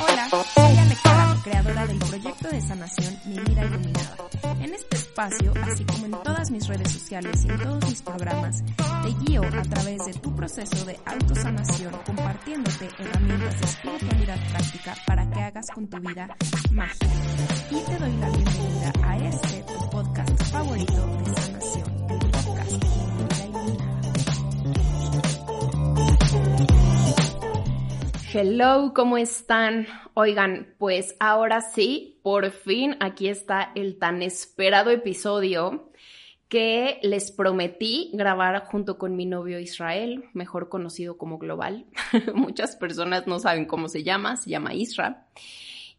Hola, soy Alejandra, creadora del proyecto de sanación Mi Vida Iluminada. En este espacio, así como en todas mis redes sociales y en todos mis programas, te guío a través de tu proceso de autosanación compartiéndote herramientas de espiritualidad práctica para que hagas con tu vida mágica. Y te doy la bienvenida a este tu podcast favorito de sanación, el podcast Hello, ¿cómo están? Oigan, pues ahora sí, por fin aquí está el tan esperado episodio que les prometí grabar junto con mi novio Israel, mejor conocido como Global. Muchas personas no saben cómo se llama, se llama Isra.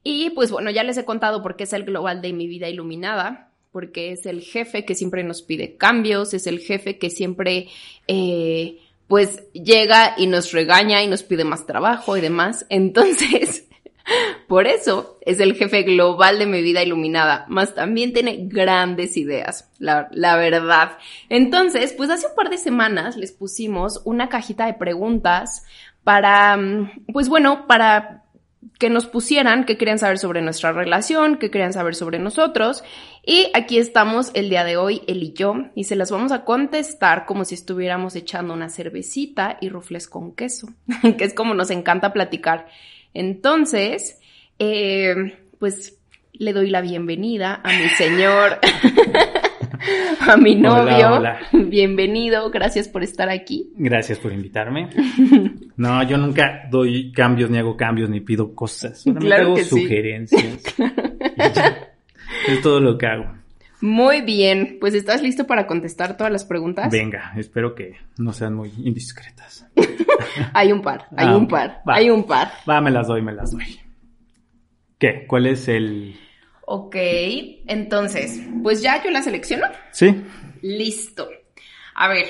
Y pues bueno, ya les he contado por qué es el Global de mi vida iluminada, porque es el jefe que siempre nos pide cambios, es el jefe que siempre... Eh, pues llega y nos regaña y nos pide más trabajo y demás. Entonces, por eso es el jefe global de mi vida iluminada, más también tiene grandes ideas, la, la, verdad. Entonces, pues hace un par de semanas les pusimos una cajita de preguntas para, pues bueno, para que nos pusieran, que querían saber sobre nuestra relación, que querían saber sobre nosotros. Y aquí estamos el día de hoy, él y yo, y se las vamos a contestar como si estuviéramos echando una cervecita y rufles con queso, que es como nos encanta platicar. Entonces, eh, pues le doy la bienvenida a mi señor. a mi novio. Hola, hola. Bienvenido, gracias por estar aquí. Gracias por invitarme. No, yo nunca doy cambios, ni hago cambios, ni pido cosas. Solamente Claro hago que sugerencias. Es todo lo que hago. Muy bien, pues ¿estás listo para contestar todas las preguntas? Venga, espero que no sean muy indiscretas. Hay un par, hay Ah, un par, va. hay un par. Va, me las doy, me las doy. ¿Qué? ¿Cuál es el...? Ok, entonces, pues ya yo la selecciono. ¿Sí? Listo. A ver,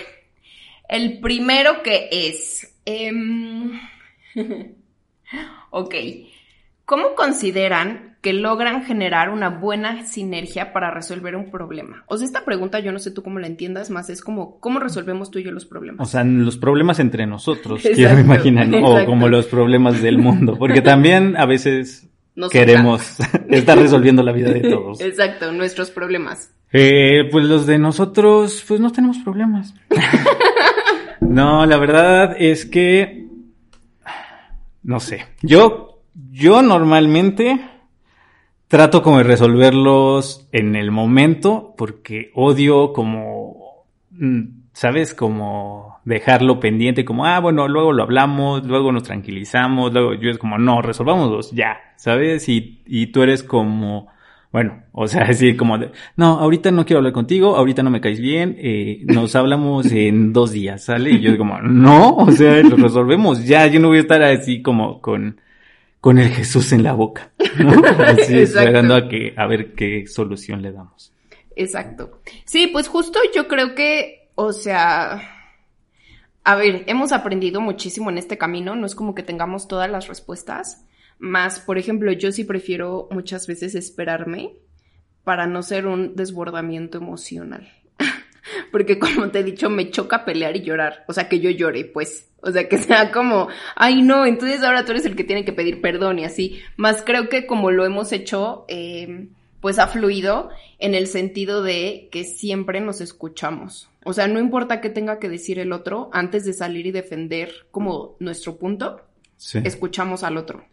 el primero que es... em, ok, ¿cómo consideran que logran generar una buena sinergia para resolver un problema? O sea, esta pregunta yo no sé tú cómo la entiendas, más es como, ¿cómo resolvemos tú y yo los problemas? O sea, los problemas entre nosotros, Exacto, quiero imaginar, ¿no? O como los problemas del mundo. Porque también a veces Nos queremos estar resolviendo la vida de todos. Exacto, nuestros problemas. Eh, pues los de nosotros, pues no tenemos problemas. no, la verdad es que, no sé, yo, yo normalmente trato como de resolverlos en el momento porque odio como, mm, ¿sabes? Como dejarlo pendiente, como, ah, bueno, luego lo hablamos, luego nos tranquilizamos, luego yo es como, no, resolvámoslos ya, ¿sabes? Y, y tú eres como, bueno, o sea, así como de, no, ahorita no quiero hablar contigo, ahorita no me caes bien, eh, nos hablamos en dos días, ¿sale? Y yo como, no, o sea, lo resolvemos ya, yo no voy a estar así como con, con el Jesús en la boca, ¿no? Así, esperando a que, a ver qué solución le damos. Exacto. Sí, pues justo yo creo que, o sea, a ver, hemos aprendido muchísimo en este camino, no es como que tengamos todas las respuestas, más, por ejemplo, yo sí prefiero muchas veces esperarme para no ser un desbordamiento emocional. Porque como te he dicho, me choca pelear y llorar. O sea, que yo llore, pues. O sea, que sea como, ay no, entonces ahora tú eres el que tiene que pedir perdón y así. Más creo que como lo hemos hecho, eh, pues ha fluido en el sentido de que siempre nos escuchamos. O sea, no importa qué tenga que decir el otro, antes de salir y defender como nuestro punto, Sí. escuchamos al otro.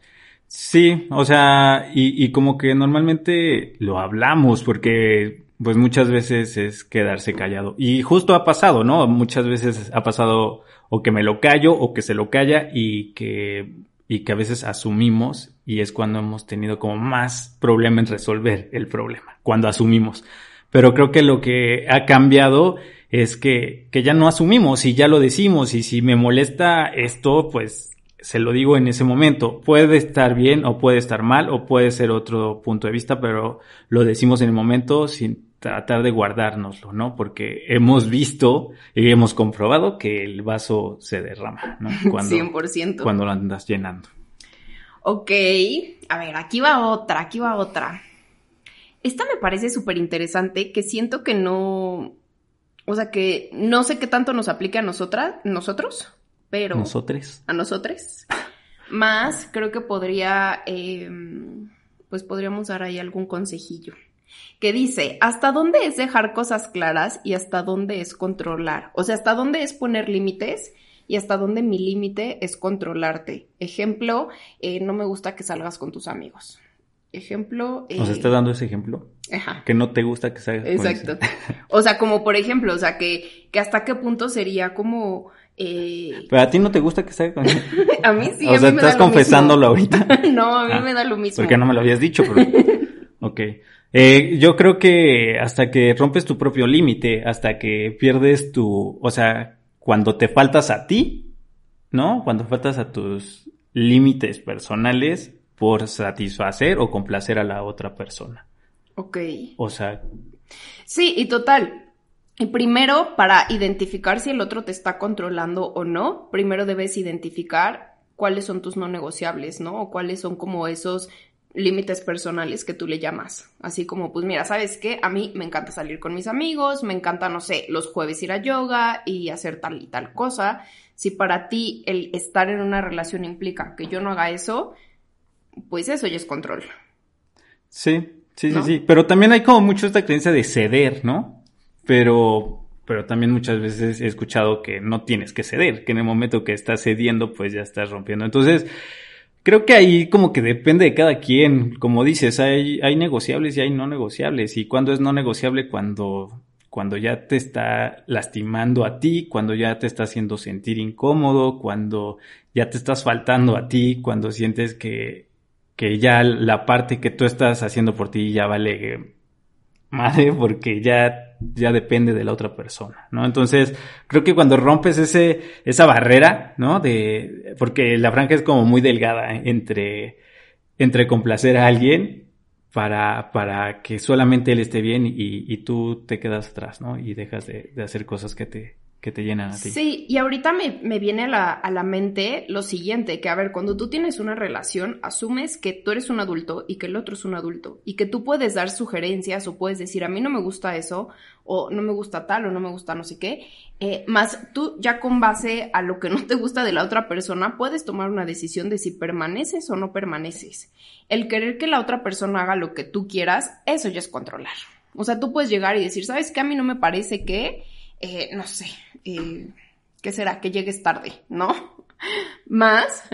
Sí, o sea, y, y como que normalmente lo hablamos porque pues muchas veces es quedarse callado. Y justo ha pasado, ¿no? Muchas veces ha pasado o que me lo callo o que se lo calla y que, y que a veces asumimos y es cuando hemos tenido como más problema en resolver el problema, cuando asumimos. Pero creo que lo que ha cambiado es que, que ya no asumimos y ya lo decimos y si me molesta esto, pues se lo digo en ese momento. Puede estar bien o puede estar mal o puede ser otro punto de vista, pero lo decimos en el momento sin tratar de guardárnoslo, ¿no? Porque hemos visto y hemos comprobado que el vaso se derrama, ¿no? Cuando, 100%. cuando lo andas llenando. Ok, a ver, aquí va otra, aquí va otra. Esta me parece súper interesante, que siento que no, o sea, que no sé qué tanto nos aplique a nosotras, nosotros, pero... Nosotros. a nosotros. Más, creo que podría, eh, pues podríamos dar ahí algún consejillo. Que dice, ¿hasta dónde es dejar cosas claras y hasta dónde es controlar? O sea, ¿hasta dónde es poner límites y hasta dónde mi límite es controlarte? Ejemplo, eh, no me gusta que salgas con tus amigos. Ejemplo. Eh, ¿Nos estás dando ese ejemplo? Ajá. Que no te gusta que salgas Exacto. o sea, como por ejemplo, o sea, que, que hasta qué punto sería como eh... Pero a ti no te gusta que salga con A mí sí. O sea, estás confesándolo ahorita. no, a mí ah, me da lo mismo. Porque no me lo habías dicho, pero. ok. Eh, yo creo que hasta que rompes tu propio límite, hasta que pierdes tu. O sea, cuando te faltas a ti, ¿no? Cuando faltas a tus límites personales por satisfacer o complacer a la otra persona. Ok. O sea. Sí, y total. Y primero, para identificar si el otro te está controlando o no, primero debes identificar cuáles son tus no negociables, ¿no? O cuáles son como esos límites personales que tú le llamas. Así como, pues mira, ¿sabes qué? A mí me encanta salir con mis amigos, me encanta, no sé, los jueves ir a yoga y hacer tal y tal cosa. Si para ti el estar en una relación implica que yo no haga eso, pues eso ya es control. Sí, sí, sí, sí. Pero también hay como mucho esta creencia de ceder, ¿no? pero, pero también muchas veces he escuchado que no tienes que ceder, que en el momento que estás cediendo, pues ya estás rompiendo. Entonces, creo que ahí como que depende de cada quien. Como dices, hay, hay negociables y hay no negociables. Y cuando es no negociable, cuando, cuando ya te está lastimando a ti, cuando ya te está haciendo sentir incómodo, cuando ya te estás faltando a ti, cuando sientes que, que ya la parte que tú estás haciendo por ti ya vale madre porque ya, ya depende de la otra persona, ¿no? Entonces, creo que cuando rompes ese, esa barrera, ¿no? De, porque la franja es como muy delgada entre, entre complacer a alguien para, para que solamente él esté bien y, y tú te quedas atrás, ¿no? Y dejas de, de hacer cosas que te, que te llenan a ti. Sí, y ahorita me, viene a la, a la, mente lo siguiente, que a ver, cuando tú tienes una relación, asumes que tú eres un adulto y que el otro es un adulto, y que tú puedes dar sugerencias o puedes decir, a mí no me gusta eso, o no me gusta tal, o no me gusta no sé qué, eh, más tú ya con base a lo que no te gusta de la otra persona, puedes tomar una decisión de si permaneces o no permaneces. El querer que la otra persona haga lo que tú quieras, eso ya es controlar. O sea, tú puedes llegar y decir, ¿sabes qué? A mí no me parece que eh, no sé, eh, ¿qué será? Que llegues tarde, ¿no? Más,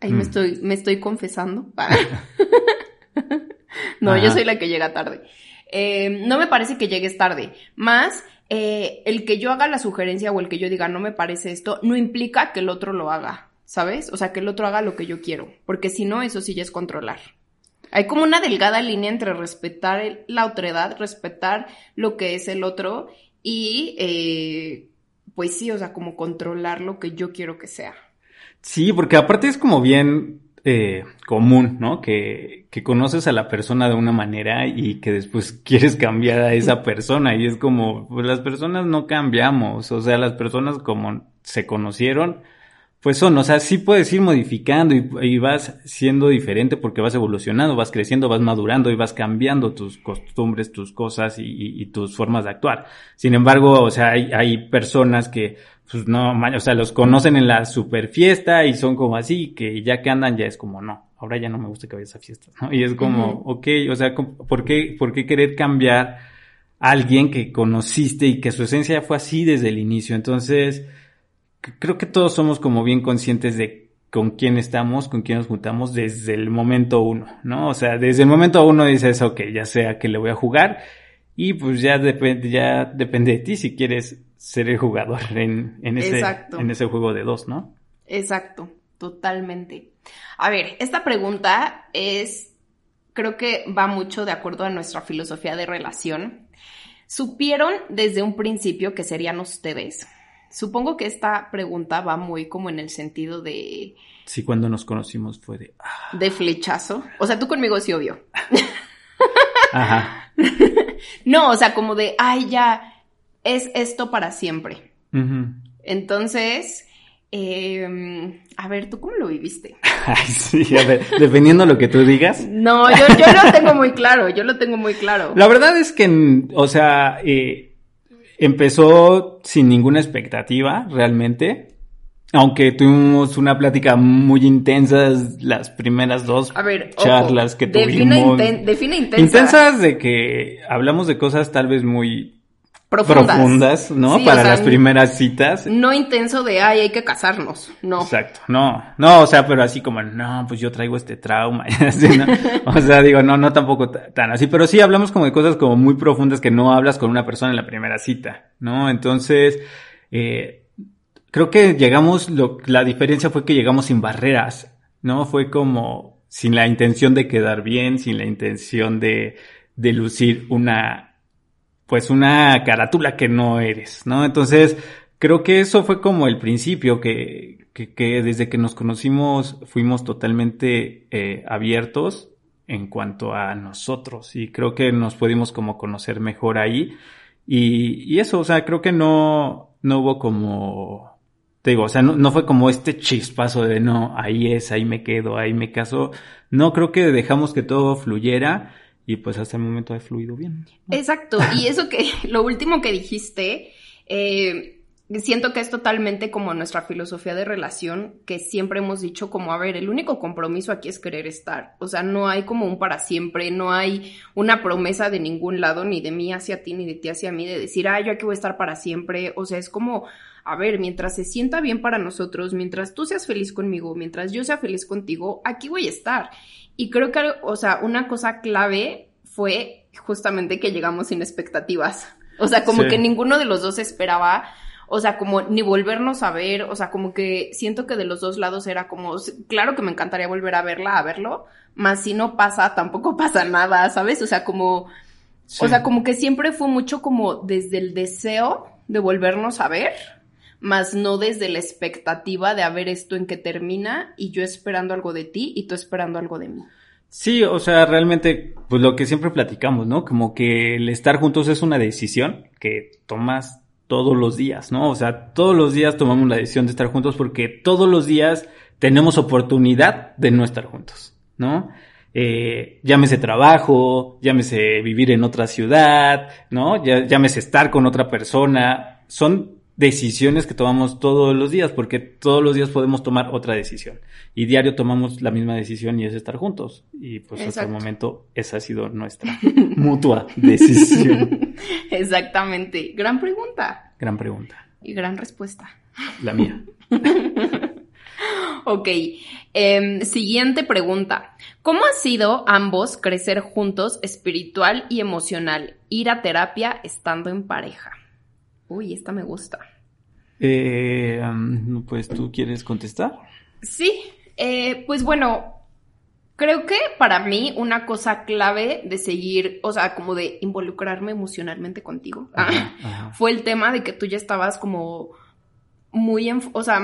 ahí me, mm. estoy, me estoy confesando. no, yo soy la que llega tarde. Eh, no me parece que llegues tarde. Más, el que yo haga la sugerencia o el que yo diga no me parece esto, no implica que el otro lo haga, ¿sabes? O sea, que el otro haga lo que yo quiero, porque si no, eso sí ya es controlar. Hay como una delgada línea entre respetar la otredad, respetar lo que es el otro y eh, pues sí, o sea, como controlar lo que yo quiero que sea. Sí, porque aparte es como bien eh, común, ¿no? Que, que conoces a la persona de una manera y que después quieres cambiar a esa persona y es como, pues las personas no cambiamos, o sea, las personas como se conocieron, pues son, o sea, sí puedes ir modificando y, vas siendo diferente porque vas evolucionando, vas creciendo, vas madurando y vas cambiando tus costumbres, tus cosas y, tus formas de actuar. Sin embargo, o sea, hay, hay personas que, pues no, o sea, los conocen en la super fiesta y son como así, que ya que andan ya es como, no, ahora ya no me gusta que vayas a fiestas, ¿no? Y es como, ok, o sea, ¿por qué, por qué querer cambiar a alguien que conociste y que su esencia fue así desde el inicio? Entonces, creo que todos somos como bien conscientes de con quién estamos, con quién nos juntamos desde el momento uno, ¿no? O sea, desde el momento uno dices, ok, ya sea que le voy a jugar y pues ya depende, ya depende de ti si quieres ser el jugador en, en, ese, en ese juego de dos, ¿no? Exacto, totalmente. A ver, esta pregunta es, creo que va mucho de acuerdo a nuestra filosofía de relación. ¿Supieron desde un principio que serían ustedes? Supongo que esta pregunta va muy como en el sentido de... Sí, cuando nos conocimos fue de... Ah. De flechazo. O sea, tú conmigo sí obvio. Ajá. no, o sea, como de, ay, ya, es esto para siempre. Entonces, em, a ver, ¿tú cómo lo viviste? Ay, sí, a ver, dependiendo de lo que tú digas. No, yo, yo lo tengo muy claro, yo lo tengo muy claro. La verdad es que, o sea, eh, Empezó sin ninguna expectativa, realmente. aunque tuvimos una plática muy intensa las primeras dos A ver, ojo, charlas que define tuvimos. inten- define intensa. Intensas de que hablamos de cosas tal vez muy Profundas. profundas, ¿no? Sí, o Para sea, las primeras citas. No intenso de, ay, hay que casarnos. No. Exacto, no, no, o sea, pero así como, no, pues yo traigo este trauma, así, ¿no? O sea, digo, no, no tampoco ta- tan así, pero sí hablamos como de cosas como muy profundas que no hablas con una persona en la primera cita, ¿no? Entonces, eh, creo que llegamos, lo, la diferencia fue que llegamos sin barreras, ¿no? Fue como sin la intención de quedar bien, sin la intención de, de lucir una, pues una carátula que no eres, ¿no? Entonces, creo que eso fue como el principio, que, que, que desde que nos conocimos fuimos totalmente eh, abiertos en cuanto a nosotros y creo que nos pudimos como conocer mejor ahí y, y eso, o sea, creo que no, no hubo como, te digo, o sea, no, no fue como este chispazo de no, ahí es, ahí me quedo, ahí me caso, no, creo que dejamos que todo fluyera y pues hasta el momento ha fluido bien. Exacto. Y eso que, lo último que dijiste, eh, siento que es totalmente como nuestra filosofía de relación, que siempre hemos dicho como, a ver, el único compromiso aquí es querer estar. O sea, no hay como un para siempre, no hay una promesa de ningún lado, ni de mí hacia ti, ni de ti hacia mí, de decir, ah, yo aquí voy a estar para siempre. O sea, es como, a ver, mientras se sienta bien para nosotros, mientras tú seas feliz conmigo, mientras yo sea feliz contigo, aquí voy a estar. Y creo que, o sea, una cosa clave fue justamente que llegamos sin expectativas. O sea, como Sí. que ninguno de los dos esperaba, o sea, como ni volvernos a ver, o sea, como que siento que de los dos lados era como, claro que me encantaría volver a verla, a verlo, más si no pasa, tampoco pasa nada, ¿sabes? O sea, como, Sí. o sea, como que siempre fue mucho como desde el deseo de volvernos a ver, más no desde la expectativa de a ver esto en que termina y yo esperando algo de ti y tú esperando algo de mí. Sí, o sea, realmente, pues lo que siempre platicamos, ¿no? Como que el estar juntos es una decisión que tomas todos los días, ¿no? O sea, todos los días tomamos la decisión de estar juntos porque todos los días tenemos oportunidad de no estar juntos, ¿no? Eh, llámese trabajo, llámese vivir en otra ciudad, ¿no? Ya- llámese estar con otra persona. Son decisiones que tomamos todos los días porque todos los días podemos tomar otra decisión. Y diario tomamos la misma decisión y es estar juntos. Y pues hasta el momento esa ha sido nuestra mutua decisión. Exactamente. Gran pregunta Gran pregunta. y gran respuesta. La mía. Ok, em, siguiente pregunta. ¿Cómo ha sido ambos crecer juntos espiritual y emocional? Ir a terapia estando en pareja. Uy, esta me gusta. Eh, um, pues tú quieres contestar. Sí, eh, pues bueno, creo que para mí una cosa clave de seguir, o sea, como de involucrarme emocionalmente contigo, Ajá, ajá. fue el tema de que tú ya estabas como muy, enf- o sea,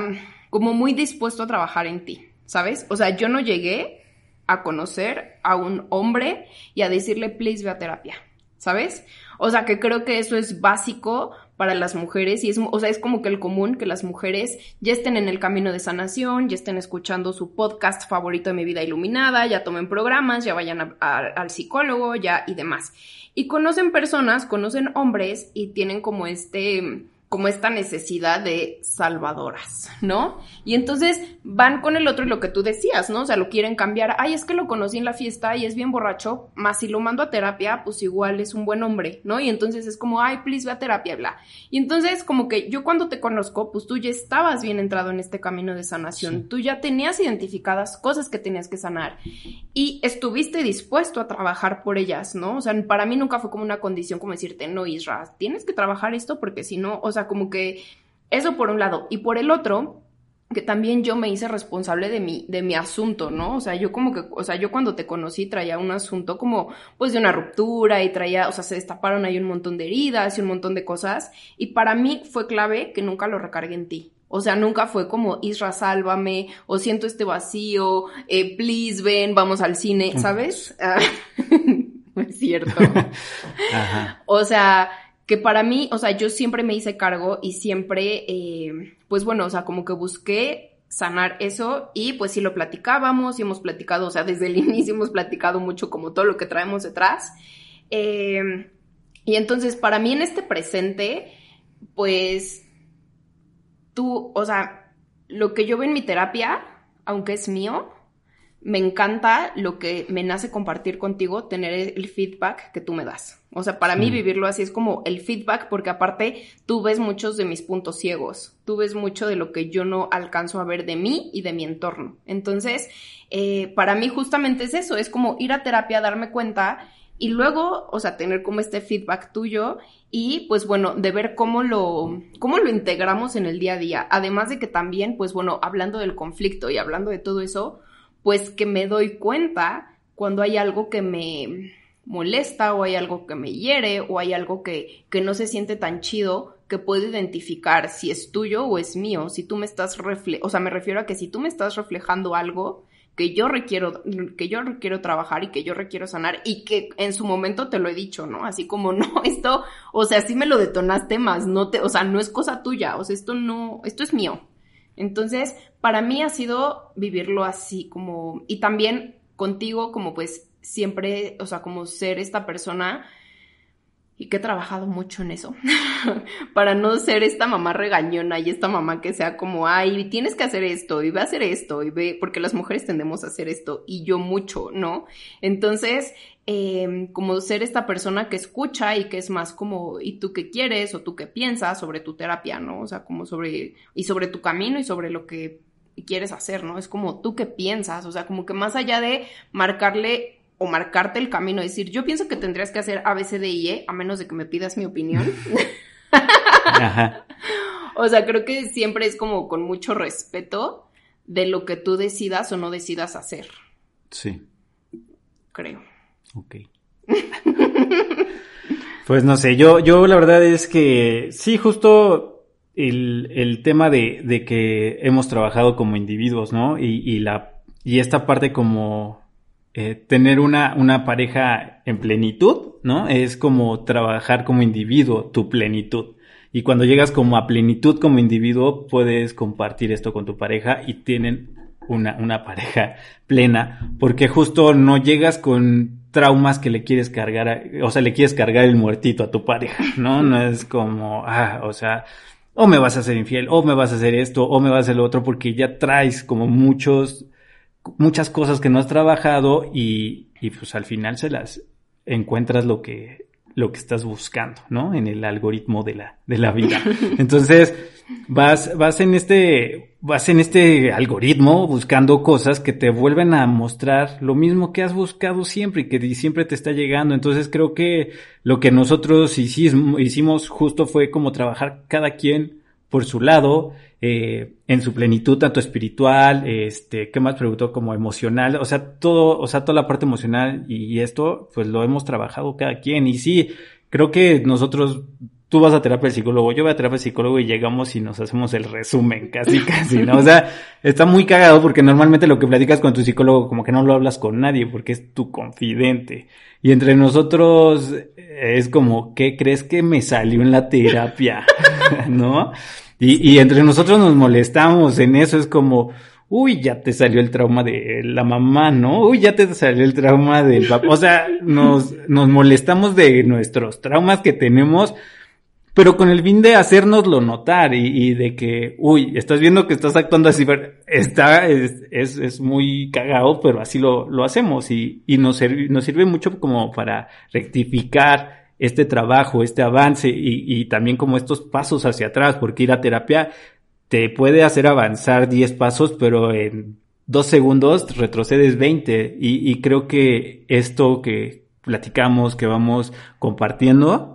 como muy dispuesto a trabajar en ti, ¿sabes? O sea, yo no llegué a conocer a un hombre y a decirle, please, ve a terapia, ¿sabes? O sea, que creo que eso es básico para las mujeres y es, o sea, es como que el común que las mujeres ya estén en el camino de sanación, ya estén escuchando su podcast favorito de mi vida iluminada, ya tomen programas, ya vayan al psicólogo, ya y demás. Y conocen personas, conocen hombres y tienen como este como esta necesidad de salvadoras, ¿no? Y entonces van con el otro y lo que tú decías, ¿no? O sea, lo quieren cambiar. Ay, es que lo conocí en la fiesta y es bien borracho, más si lo mando a terapia, pues igual es un buen hombre, ¿no? Y entonces es como, ay, please, ve a terapia, bla. Y entonces como que yo cuando te conozco, pues tú ya estabas bien entrado en este camino de sanación, Sí. tú ya tenías identificadas cosas que tenías que sanar y estuviste dispuesto a trabajar por ellas, ¿no? O sea, para mí nunca fue como una condición como decirte, no, Isra, tienes que trabajar esto porque si no, o sea, como que eso por un lado. Y por el otro, que también yo me hice responsable de mi, de mi asunto, ¿no? O sea, yo como que, o sea, yo cuando te conocí traía un asunto como, pues de una ruptura y traía, o sea, se destaparon ahí un montón de heridas y un montón de cosas. Y para mí fue clave que nunca lo recargué en ti. O sea, nunca fue como, Isra, sálvame, o siento este vacío, eh, please ven, vamos al cine, ¿sabes? Ah, no es cierto. Ajá. O sea, que para mí, o sea, yo siempre me hice cargo y siempre, eh, pues bueno, o sea, como que busqué sanar eso y pues sí lo platicábamos y hemos platicado, o sea, desde el inicio hemos platicado mucho como todo lo que traemos detrás. Eh, y entonces, para mí en este presente, pues tú, o sea, lo que yo veo en mi terapia, aunque es mío, me encanta lo que me nace compartir contigo, tener el feedback que tú me das. O sea, para mí vivirlo así es como el feedback, porque aparte tú ves muchos de mis puntos ciegos, tú ves mucho de lo que yo no alcanzo a ver de mí y de mi entorno. Entonces, eh, para mí justamente es eso, es como ir a terapia, darme cuenta y luego, o sea, tener como este feedback tuyo y pues bueno, de ver cómo lo, cómo lo integramos en el día a día. Además de que también, pues bueno, hablando del conflicto y hablando de todo eso, pues que me doy cuenta cuando hay algo que me molesta o hay algo que me hiere o hay algo que, que no se siente tan chido que puedo identificar si es tuyo o es mío, si tú me estás refle o sea, me refiero a que si tú me estás reflejando algo que yo requiero, que yo requiero trabajar y que yo requiero sanar y que en su momento te lo he dicho, ¿no? Así como, no, esto, o sea, sí me lo detonaste más, no te, o sea, no es cosa tuya, o sea, esto no, esto es mío, entonces, para mí ha sido vivirlo así como, y también contigo como pues siempre, o sea, como ser esta persona y que he trabajado mucho en eso, para no ser esta mamá regañona y esta mamá que sea como, ay, tienes que hacer esto y ve a hacer esto y ve, porque las mujeres tendemos a hacer esto y yo mucho, ¿no? Entonces, eh, como ser esta persona que escucha y que es más como, ¿y tú qué quieres? o tú qué piensas sobre tu terapia, ¿no? O sea, como sobre, y sobre tu camino y sobre lo que quieres hacer, ¿no? Es como tú qué piensas, o sea, como que más allá de marcarle o marcarte el camino, decir, yo pienso que tendrías que hacer A, B, C, D, I, E, a menos de que me pidas mi opinión. O sea, creo que siempre es como con mucho respeto de lo que tú decidas o no decidas hacer. Sí. Creo. Ok. pues no sé, yo, yo la verdad es que sí, justo el, el tema de, de, que hemos trabajado como individuos, ¿no? Y, y la, y esta parte como eh, tener una, una pareja en plenitud, ¿no? Es como trabajar como individuo, tu plenitud. Y cuando llegas como a plenitud como individuo, puedes compartir esto con tu pareja y tienen una, una pareja plena, porque justo no llegas con traumas que le quieres cargar, o sea, le quieres cargar el muertito a tu pareja, ¿no? No es como, ah, o sea, o me vas a ser infiel, o me vas a hacer esto, o me vas a hacer lo otro, porque ya traes como muchos, muchas cosas que no has trabajado y, y pues al final se las encuentras lo que, lo que estás buscando, ¿no? En el algoritmo de la, de la vida. Entonces, vas, vas en este, vas en este algoritmo buscando cosas que te vuelven a mostrar lo mismo que has buscado siempre y que siempre te está llegando. Entonces, creo que lo que nosotros hicimos, hicimos justo fue como trabajar cada quien por su lado, eh, en su plenitud, tanto espiritual, este, ¿qué más preguntó? Como emocional, o sea, todo, o sea, toda la parte emocional y, esto, pues lo hemos trabajado cada quien. Y sí, creo que nosotros, tú vas a terapia del psicólogo, yo voy a terapia del psicólogo y llegamos y nos hacemos el resumen, casi, casi, ¿no? O sea, está muy cagado porque normalmente lo que platicas con tu psicólogo como que no lo hablas con nadie porque es tu confidente. Y entre nosotros es como, ¿qué crees que me salió en la terapia? ¿No? Y, y entre nosotros nos molestamos en eso, es como, uy, ya te salió el trauma de la mamá, ¿no? Uy, ya te salió el trauma del papá. O sea, nos, nos molestamos de nuestros traumas que tenemos, pero con el fin de hacérnoslo notar y, y de que, uy, estás viendo que estás actuando así, está, es, es, muy cagado, pero así lo, lo hacemos y, y nos, nos sirve mucho como para rectificar este trabajo, este avance y, y, también como estos pasos hacia atrás, porque ir a terapia te puede hacer avanzar 10 pasos, pero en dos segundos retrocedes 20 y, y creo que esto que platicamos, que vamos compartiendo,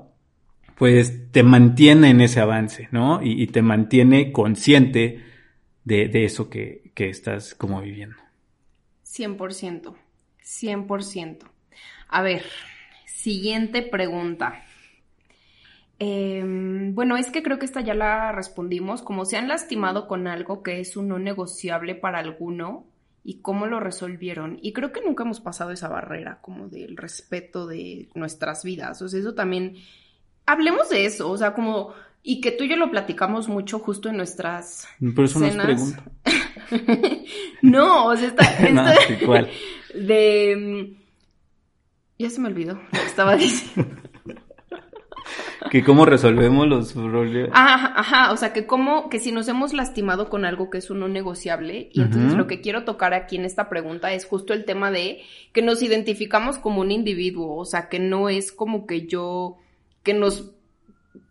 pues te mantiene en ese avance, ¿no? Y, te mantiene consciente de, de eso que, que, estás como viviendo. 100%, 100%. A ver, Siguiente pregunta. Eh, bueno, es que creo que esta ya la respondimos. Como se han lastimado con algo que es un no negociable para alguno y cómo lo resolvieron. Y creo que nunca hemos pasado esa barrera como del respeto de nuestras vidas. O sea, eso también. Hablemos de eso, o sea, como. Y que tú y yo lo platicamos mucho justo en nuestras. Pero eso cenas. no pregunta. no, o sea, está. no, igual. De ya se me olvidó lo que estaba diciendo. que cómo resolvemos los problemas. Ajá, ajá, o sea, que cómo, que si nos hemos lastimado con algo que es uno negociable, y entonces lo que quiero tocar aquí en esta pregunta es justo el tema de que nos identificamos como un individuo, o sea, que no es como que yo, que nos,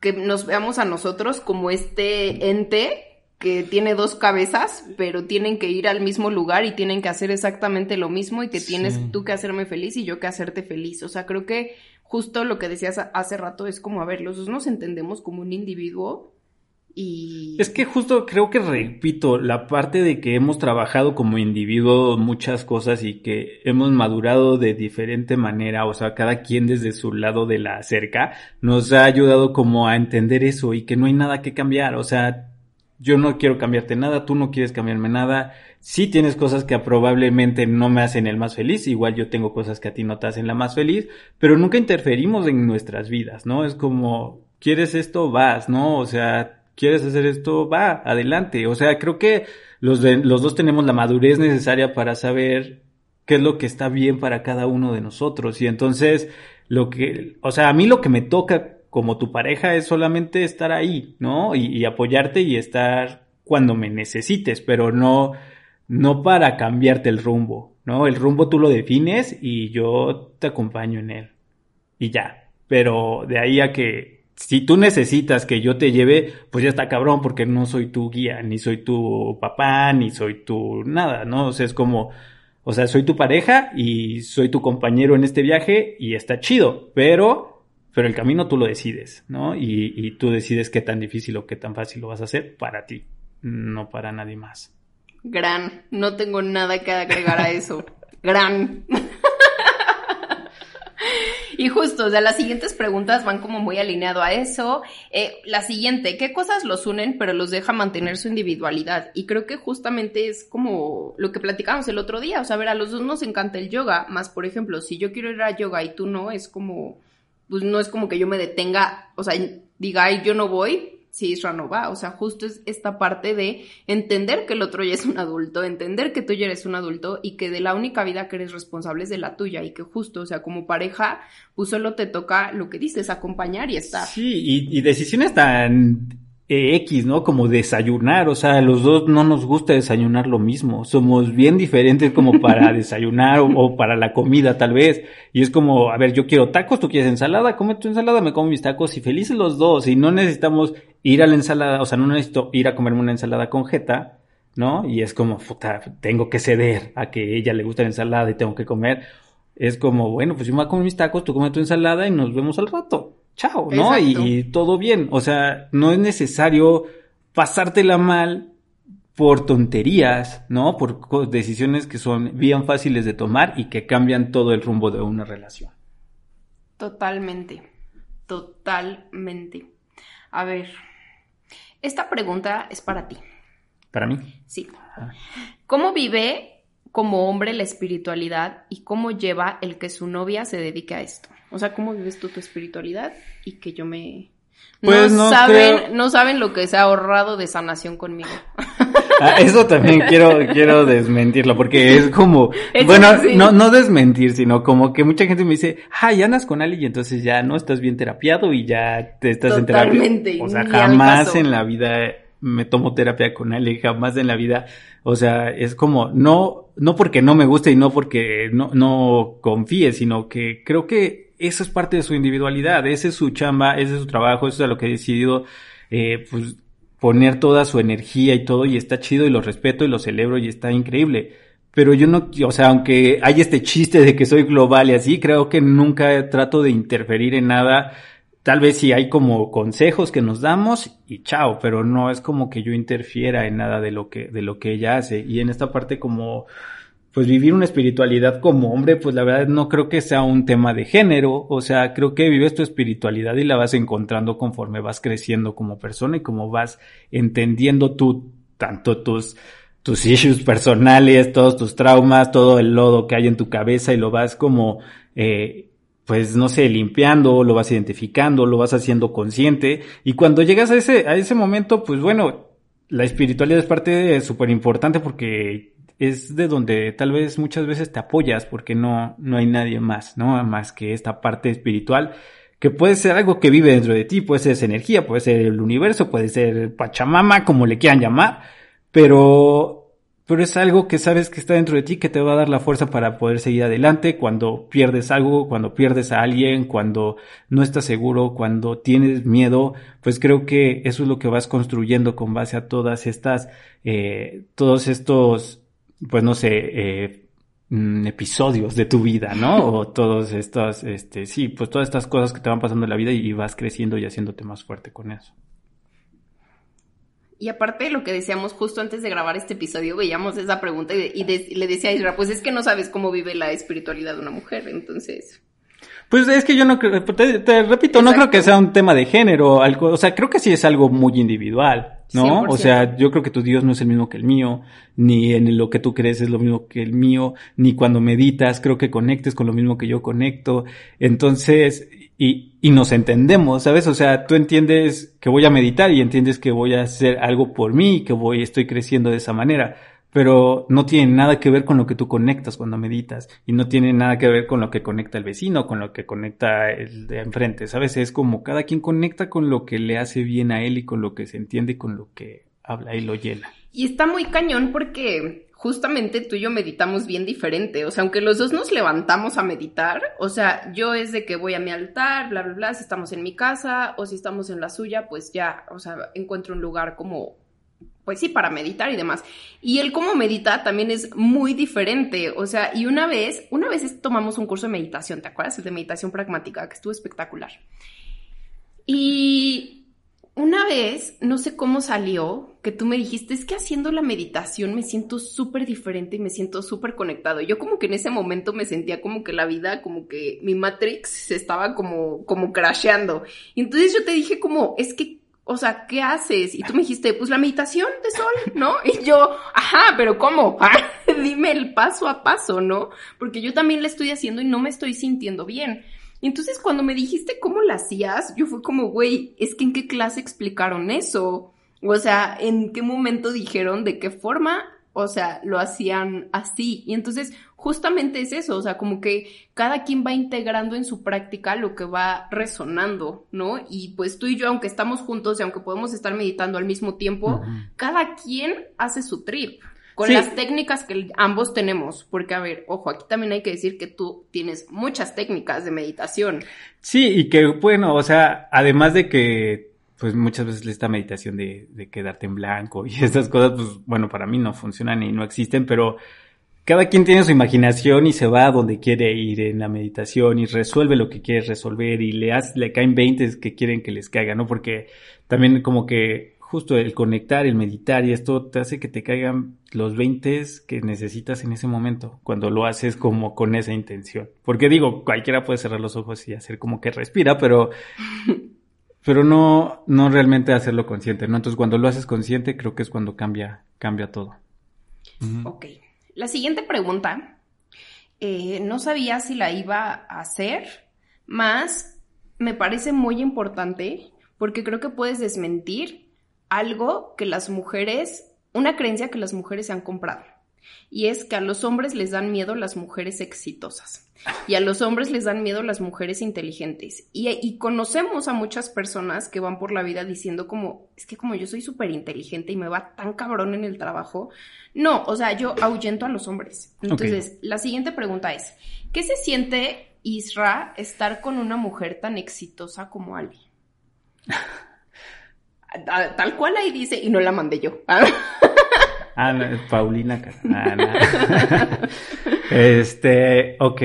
que nos veamos a nosotros como este ente que tiene dos cabezas, pero tienen que ir al mismo lugar y tienen que hacer exactamente lo mismo y que tienes tú que hacerme feliz y yo que hacerte feliz. O sea, creo que justo lo que decías hace rato es como, a ver, los dos nos entendemos como un individuo y... Es que justo creo que repito, la parte de que hemos trabajado como individuo muchas cosas y que hemos madurado de diferente manera, o sea, cada quien desde su lado de la cerca, nos ha ayudado como a entender eso y que no hay nada que cambiar, o sea, yo no quiero cambiarte nada, tú no quieres cambiarme nada. Sí tienes cosas que probablemente no me hacen el más feliz, igual yo tengo cosas que a ti no te hacen la más feliz, pero nunca interferimos en nuestras vidas, ¿no? Es como, ¿quieres esto? Vas, ¿no? O sea, ¿quieres hacer esto? Va, adelante. O sea, creo que los, los dos tenemos la madurez necesaria para saber qué es lo que está bien para cada uno de nosotros. Y entonces, lo que, o sea, a mí lo que me toca como tu pareja es solamente estar ahí, ¿no? Y, apoyarte y estar cuando me necesites, pero no, no para cambiarte el rumbo, ¿no? El rumbo tú lo defines y yo te acompaño en él. Y ya. Pero de ahí a que si tú necesitas que yo te lleve, pues ya está cabrón, porque no soy tu guía, ni soy tu papá, ni soy tu nada, ¿no? O sea, es como, o sea, soy tu pareja y soy tu compañero en este viaje y está chido, pero pero el camino tú lo decides, ¿no? Y, y, tú decides qué tan difícil o qué tan fácil lo vas a hacer para ti, no para nadie más. Gran, no tengo nada que agregar a eso. Gran. Y justo, o sea, las siguientes preguntas van como muy alineado a eso. Eh, la siguiente, ¿qué cosas los unen pero los deja mantener su individualidad? Y creo que justamente es como lo que platicamos el otro día. O sea, a ver, a los dos nos encanta el yoga, más por ejemplo, si yo quiero ir a yoga y tú no, es como pues no es como que yo me detenga, o sea, diga, ay, yo no voy, si Isra no va. O sea, justo es esta parte de entender que el otro ya es un adulto, entender que tú ya eres un adulto y que de la única vida que eres responsable es de la tuya y que justo, o sea, como pareja, pues solo te toca lo que dices, acompañar y estar. Sí, y, y decisiones tan eh, X, ¿no? Como desayunar, o sea, los dos no nos gusta desayunar lo mismo, somos bien diferentes como para desayunar o, para la comida tal vez, y es como, a ver, yo quiero tacos, tú quieres ensalada, come tu ensalada, me como mis tacos y felices los dos, y no necesitamos ir a la ensalada, o sea, no necesito ir a comerme una ensalada con jeta, ¿no? Y es como, puta, tengo que ceder a que ella le gusta la ensalada y tengo que comer, es como, bueno, pues yo me voy a comer mis tacos, tú come tu ensalada y nos vemos al rato chao, ¿no? Y, todo bien. O sea, no es necesario pasártela mal por tonterías, ¿no? Por decisiones que son bien fáciles de tomar y que cambian todo el rumbo de una relación. Totalmente, totalmente. A ver, esta pregunta es para ti. ¿Para mí? Sí. ¿Cómo vive como hombre la espiritualidad y cómo lleva el que su novia se dedique a esto? O sea, ¿cómo vives tú tu espiritualidad? Y que yo me... Pues no, saben, no saben lo que se ha ahorrado de sanación conmigo. Ah, eso también quiero, quiero desmentirlo, porque es como, bueno, no, no desmentir, sino como que mucha gente me dice, ah, ya andas con Ali y entonces ya no estás bien terapiado y ya te estás en terapia. O sea, jamás en la vida me tomo terapia con Ali, jamás en la vida. O sea, es como, no, no porque no me guste y no porque no, no confíe, sino que creo que eso es parte de su individualidad, ese es su chamba, ese es su trabajo, eso es a lo que he decidido, eh, pues, poner toda su energía y todo, y está chido y lo respeto y lo celebro y está increíble. Pero yo no, o sea, aunque hay este chiste de que soy global y así, creo que nunca trato de interferir en nada. Tal vez si hay como consejos que nos damos y chao, pero no es como que yo interfiera en nada de lo que, de lo que ella hace. Y en esta parte como, pues vivir una espiritualidad como hombre, pues la verdad no creo que sea un tema de género, o sea, creo que vives tu espiritualidad y la vas encontrando conforme vas creciendo como persona y como vas entendiendo tú tanto tus tus issues personales, todos tus traumas, todo el lodo que hay en tu cabeza y lo vas como eh, pues no sé, limpiando, lo vas identificando, lo vas haciendo consciente. Y cuando llegas a ese a ese momento, pues bueno, la espiritualidad es parte súper importante porque es de donde tal vez muchas veces te apoyas porque no, no hay nadie más, ¿no? Más que esta parte espiritual que puede ser algo que vive dentro de ti, puede ser esa energía, puede ser el universo, puede ser Pachamama, como le quieran llamar, pero pero es algo que sabes que está dentro de ti que te va a dar la fuerza para poder seguir adelante cuando pierdes algo, cuando pierdes a alguien, cuando no estás seguro, cuando tienes miedo, pues creo que eso es lo que vas construyendo con base a todas estas, eh, todos estos, pues no sé, eh, mm, episodios de tu vida, ¿no? O todos estos, este, sí, pues todas estas cosas que te van pasando en la vida y vas creciendo y haciéndote más fuerte con eso. Y aparte de lo que decíamos justo antes de grabar este episodio, veíamos esa pregunta y, le decía a Isra, pues es que no sabes cómo vive la espiritualidad de una mujer, entonces... Pues es que yo no creo, te, repito, no creo que sea un tema de género, algo, o sea, creo que sí es algo muy individual, ¿no? O sea, yo creo que tu Dios no es el mismo que el mío, ni en lo que tú crees es lo mismo que el mío, ni cuando meditas creo que conectes con lo mismo que yo conecto. Entonces, y, y nos entendemos, ¿sabes? O sea, tú entiendes que voy a meditar y entiendes que voy a hacer algo por mí y que voy, estoy creciendo de esa manera, pero no tiene nada que ver con lo que tú conectas cuando meditas y no tiene nada que ver con lo que conecta el vecino, con lo que conecta el de enfrente, ¿sabes? Es como cada quien conecta con lo que le hace bien a él y con lo que se entiende con lo que habla y lo llena. Y está muy cañón porque justamente tú y yo meditamos bien diferente. O sea, aunque los dos nos levantamos a meditar, o sea, yo es de que voy a mi altar, bla, bla, bla, si estamos en mi casa o si estamos en la suya, pues ya, o sea, encuentro un lugar como, pues sí, para meditar y demás. Y él como medita también es muy diferente. O sea, y una vez, una vez tomamos un curso de meditación, ¿te acuerdas? El de meditación pragmática, que estuvo espectacular. Y una vez, no sé cómo salió, que tú me dijiste, es que haciendo la meditación me siento súper diferente y me siento súper conectado. Yo como que en ese momento me sentía como que la vida, como que mi Matrix se estaba como, como crasheando. Y entonces yo te dije como, es que, o sea, ¿qué haces? Y tú me dijiste, pues la meditación de sol, ¿no? Y yo, ajá, pero ¿cómo? Dime el paso a paso, ¿no? Porque yo también la estoy haciendo y no me estoy sintiendo bien. Entonces, cuando me dijiste cómo la hacías, yo fui como, güey, es que en qué clase explicaron eso. O sea, en qué momento dijeron de qué forma, o sea, lo hacían así. Y entonces, justamente es eso, o sea, como que cada quien va integrando en su práctica lo que va resonando, ¿no? Y pues tú y yo, aunque estamos juntos y aunque podemos estar meditando al mismo tiempo, cada quien hace su trip con las técnicas que ambos tenemos, porque a ver, ojo, aquí también hay que decir que tú tienes muchas técnicas de meditación. Sí, y que bueno, o sea, además de que pues muchas veces esta meditación de, de quedarte en blanco y estas cosas, pues bueno, para mí no funcionan y no existen, pero cada quien tiene su imaginación y se va a donde quiere ir en la meditación y resuelve lo que quiere resolver y le, hace, le caen veintes que quieren que les caiga, ¿no? Porque también como que justo el conectar, el meditar y esto te hace que te caigan los 20 que necesitas en ese momento, cuando lo haces como con esa intención. Porque digo, cualquiera puede cerrar los ojos y hacer como que respira, pero, pero no, no realmente hacerlo consciente, ¿no? Entonces cuando lo haces consciente, creo que es cuando cambia, cambia todo. Ok. La siguiente pregunta, eh, no sabía si la iba a hacer, más me parece muy importante porque creo que puedes desmentir algo que las mujeres, una creencia que las mujeres se han comprado. Y es que a los hombres les dan miedo las mujeres exitosas. Y a los hombres les dan miedo las mujeres inteligentes. Y, conocemos a muchas personas que van por la vida diciendo como, es que como yo soy súper inteligente y me va tan cabrón en el trabajo. No, o sea, yo ahuyento a los hombres. Entonces, la siguiente pregunta es, ¿qué se siente Isra estar con una mujer tan exitosa como Ali? tal cual ahí dice, y no la mandé yo. ah, Paulina. Ah, este, ok.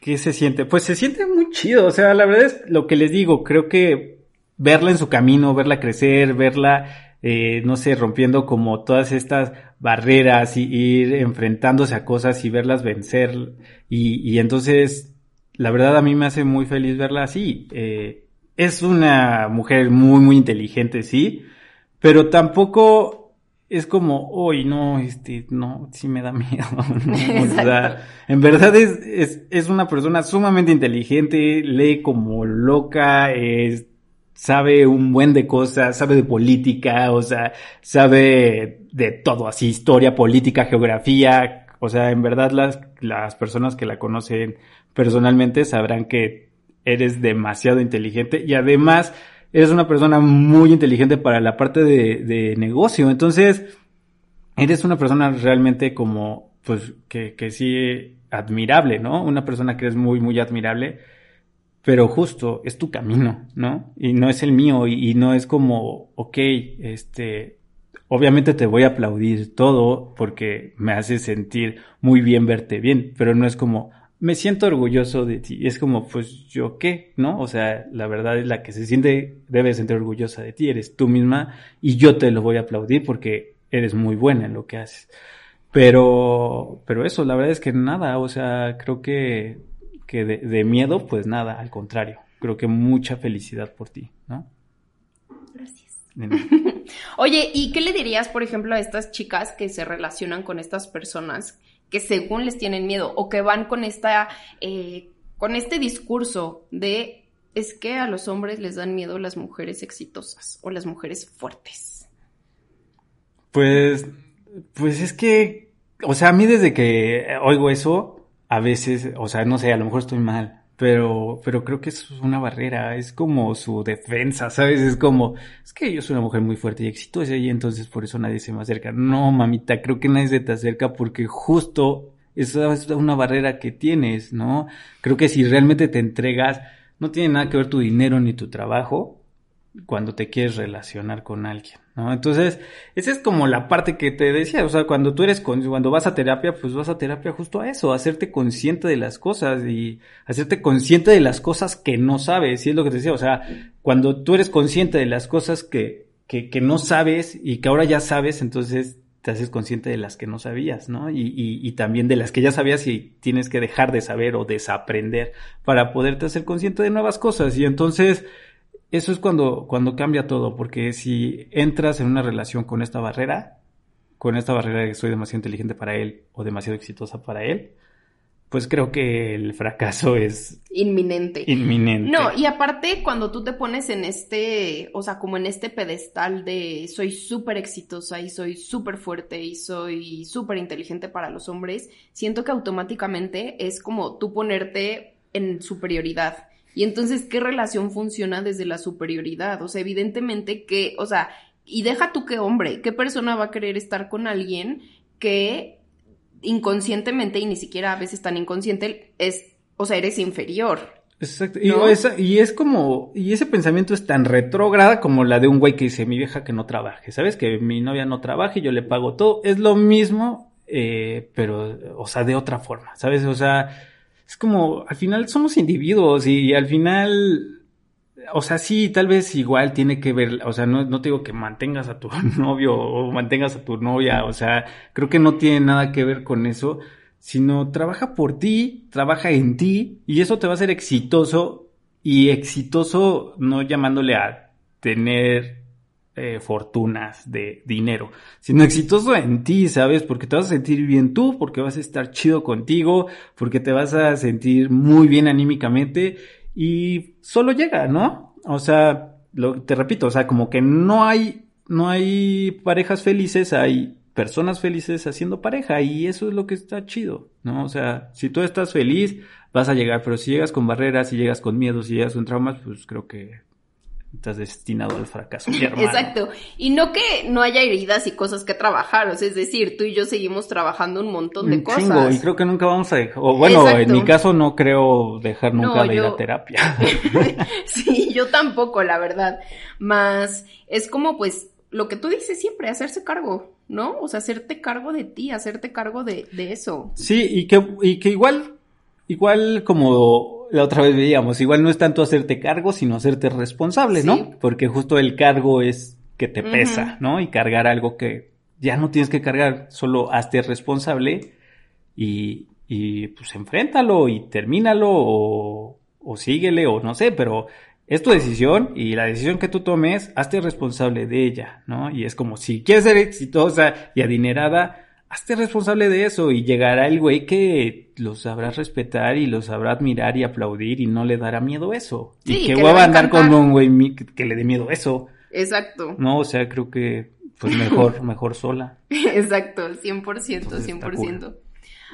¿Qué se siente? Pues se siente muy chido. O sea, la verdad es lo que les digo. Creo que verla en su camino, verla crecer, verla, eh, no sé, rompiendo como todas estas barreras y ir enfrentándose a cosas y verlas vencer. Y, y entonces, la verdad a mí me hace muy feliz verla así. Eh, es una mujer muy, muy inteligente, sí, pero tampoco es como, hoy no, este, no, sí me da miedo. en verdad es, es, es, una persona sumamente inteligente, lee como loca, es, sabe un buen de cosas, sabe de política, o sea, sabe de todo, así, historia, política, geografía, o sea, en verdad las, las personas que la conocen personalmente sabrán que eres demasiado inteligente y además eres una persona muy inteligente para la parte de, de negocio. Entonces, eres una persona realmente como, pues, que, que sí, admirable, ¿no? Una persona que es muy, muy admirable, pero justo es tu camino, ¿no? Y no es el mío y, y no es como, ok, este, obviamente te voy a aplaudir todo porque me hace sentir muy bien verte bien, pero no es como, me siento orgulloso de ti. Es como, pues yo qué, ¿no? O sea, la verdad es la que se siente, debe sentir orgullosa de ti, eres tú misma y yo te lo voy a aplaudir porque eres muy buena en lo que haces. Pero, pero eso, la verdad es que nada, o sea, creo que, que de, de miedo, pues nada, al contrario. Creo que mucha felicidad por ti, ¿no? Gracias. Oye, ¿y qué le dirías, por ejemplo, a estas chicas que se relacionan con estas personas que según les tienen miedo o que van con esta, eh, con este discurso de es que a los hombres les dan miedo las mujeres exitosas o las mujeres fuertes. Pues, pues es que, o sea, a mí desde que oigo eso, a veces, o sea, no sé, a lo mejor estoy mal, pero, pero creo que es una barrera, es como su defensa, ¿sabes? Es como, es que yo soy una mujer muy fuerte y exitosa y entonces por eso nadie se me acerca. No, mamita, creo que nadie se te acerca porque justo esa es una barrera que tienes, ¿no? Creo que si realmente te entregas, no tiene nada que ver tu dinero ni tu trabajo cuando te quieres relacionar con alguien. ¿No? Entonces, esa es como la parte que te decía, o sea, cuando tú eres, con, cuando vas a terapia, pues vas a terapia justo a eso, hacerte consciente de las cosas y hacerte consciente de las cosas que no sabes, y es lo que te decía, o sea, cuando tú eres consciente de las cosas que, que, que no sabes y que ahora ya sabes, entonces te haces consciente de las que no sabías, ¿no? Y, y, y también de las que ya sabías y tienes que dejar de saber o desaprender para poderte hacer consciente de nuevas cosas. Y entonces, eso es cuando, cuando cambia todo, porque si entras en una relación con esta barrera, con esta barrera de que soy demasiado inteligente para él o demasiado exitosa para él, pues creo que el fracaso es inminente. Inminente. No, y aparte cuando tú te pones en este, o sea, como en este pedestal de soy súper exitosa y soy súper fuerte y soy súper inteligente para los hombres, siento que automáticamente es como tú ponerte en superioridad. Y entonces, ¿qué relación funciona desde la superioridad? O sea, evidentemente que, o sea, y deja tú qué hombre, ¿qué persona va a querer estar con alguien que inconscientemente y ni siquiera a veces tan inconsciente es, o sea, eres inferior? Exacto. Y, esa, y, es como, y ese pensamiento es tan retrógrada como la de un güey que dice, mi vieja que no trabaje, ¿sabes? Que mi novia no trabaje y yo le pago todo. Es lo mismo, eh, pero, o sea, de otra forma, ¿sabes? O sea, es como, al final somos individuos y, al final, o sea, sí, tal vez igual tiene que ver, o sea, no, no te digo que mantengas a tu novio o mantengas a tu novia, o sea, creo que no tiene nada que ver con eso, sino trabaja por ti, trabaja en ti y eso te va a hacer exitoso y exitoso no llamándole a tener eh, fortunas de dinero, sino exitoso en ti, ¿sabes? Porque te vas a sentir bien tú, porque vas a estar chido contigo, porque te vas a sentir muy bien anímicamente y solo llega, ¿no? O sea, lo, te repito, o sea, como que no hay, no hay parejas felices, hay personas felices haciendo pareja y eso es lo que está chido, ¿no? O sea, si tú estás feliz, vas a llegar, pero si llegas con barreras, si llegas con miedos, si llegas con traumas, pues creo que estás destinado al fracaso. Exacto. Y no que no haya heridas y cosas que trabajar, o sea, es decir, tú y yo seguimos trabajando un montón de un cosas. Chingo, y creo que nunca vamos a dejar, o bueno, Exacto. en mi caso no creo dejar nunca no, de yo... ir a terapia. sí, yo tampoco, la verdad. Más es como pues lo que tú dices siempre, hacerse cargo, ¿no? O sea, hacerte cargo de ti, hacerte cargo de, de eso. Sí, y que, y que igual, igual como la otra vez veíamos, igual no es tanto hacerte cargo, sino hacerte responsable, sí. ¿no? Porque justo el cargo es que te pesa, uh -huh. ¿no? Y cargar algo que ya no tienes que cargar, solo hazte responsable y, y pues enfréntalo y termínalo o, o síguele o no sé, pero es tu decisión y la decisión que tú tomes, hazte responsable de ella, ¿no? Y es como si quieres ser exitosa y adinerada, hazte responsable de eso y llegará el güey que lo sabrá respetar y lo sabrá admirar y aplaudir y no le dará miedo eso. Sí, y que, que va a andar con un güey que, que, le dé miedo eso. Exacto. No, o sea, creo que pues mejor, mejor sola. Exacto, 100%, Entonces, 100%. Cool.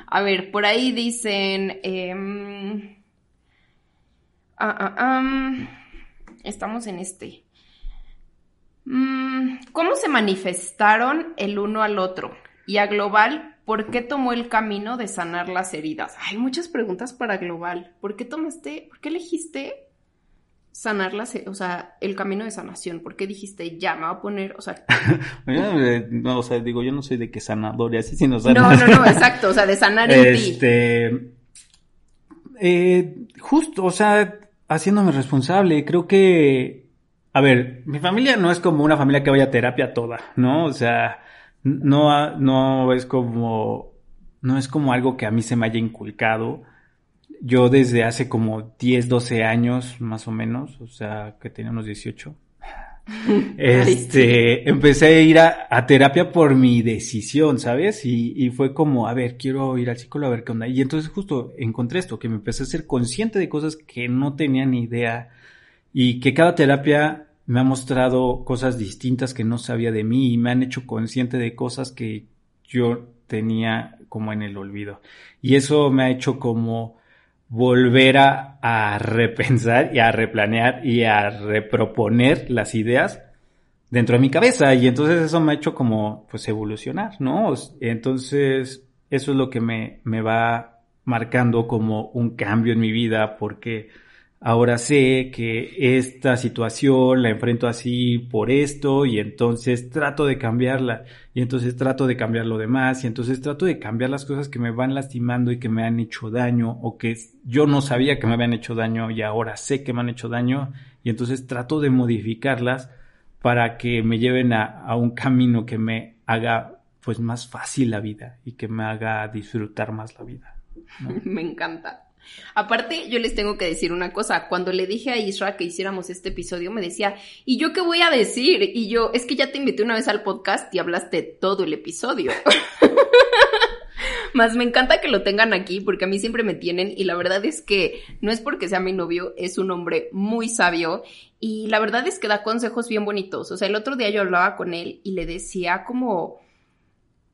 A ver, por ahí dicen... Eh... Ah, ah, ah, estamos en este. Mm, ¿Cómo se manifestaron el uno al otro? Y a Global, ¿por qué tomó el camino de sanar las heridas? Hay muchas preguntas para Global. ¿Por qué tomaste, por qué elegiste sanar las, o sea, el camino de sanación? ¿Por qué dijiste, ya, me voy a poner, o sea... no, o sea, digo, yo no soy de que sanador y así, sino sanar. No, no, no, exacto, o sea, de sanar en ti. Este... Eh, justo, o sea, haciéndome responsable, creo que a ver, mi familia no es como una familia que vaya a terapia toda, ¿no? O sea, no, no es como, no es como algo que a mí se me haya inculcado. Yo desde hace como 10, 12 años, más o menos, o sea, que tenía unos 18, este, empecé a ir a, terapia por mi decisión, ¿sabes? Y, y, fue como, a ver, quiero ir al psicólogo a ver qué onda. Y entonces justo encontré esto, que me empecé a ser consciente de cosas que no tenía ni idea y que cada terapia me ha mostrado cosas distintas que no sabía de mí y me han hecho consciente de cosas que yo tenía como en el olvido. Y eso me ha hecho como volver a, repensar y a replanear y a reproponer las ideas dentro de mi cabeza y entonces eso me ha hecho como pues evolucionar, ¿no? Entonces eso es lo que me, me va marcando como un cambio en mi vida porque ahora sé que esta situación la enfrento así por esto y entonces trato de cambiarla y entonces trato de cambiar lo demás y entonces trato de cambiar las cosas que me van lastimando y que me han hecho daño o que yo no sabía que me habían hecho daño y ahora sé que me han hecho daño y entonces trato de modificarlas para que me lleven a, un camino que me haga pues más fácil la vida y que me haga disfrutar más la vida. Me encanta. Aparte, yo les tengo que decir una cosa. Cuando le dije a Isra que hiciéramos este episodio, me decía, ¿y yo qué voy a decir? Y yo, es que ya te invité una vez al podcast y hablaste todo el episodio. Más me encanta que lo tengan aquí porque a mí siempre me tienen y la verdad es que no es porque sea mi novio, es un hombre muy sabio y la verdad es que da consejos bien bonitos. O sea, el otro día yo hablaba con él y le decía como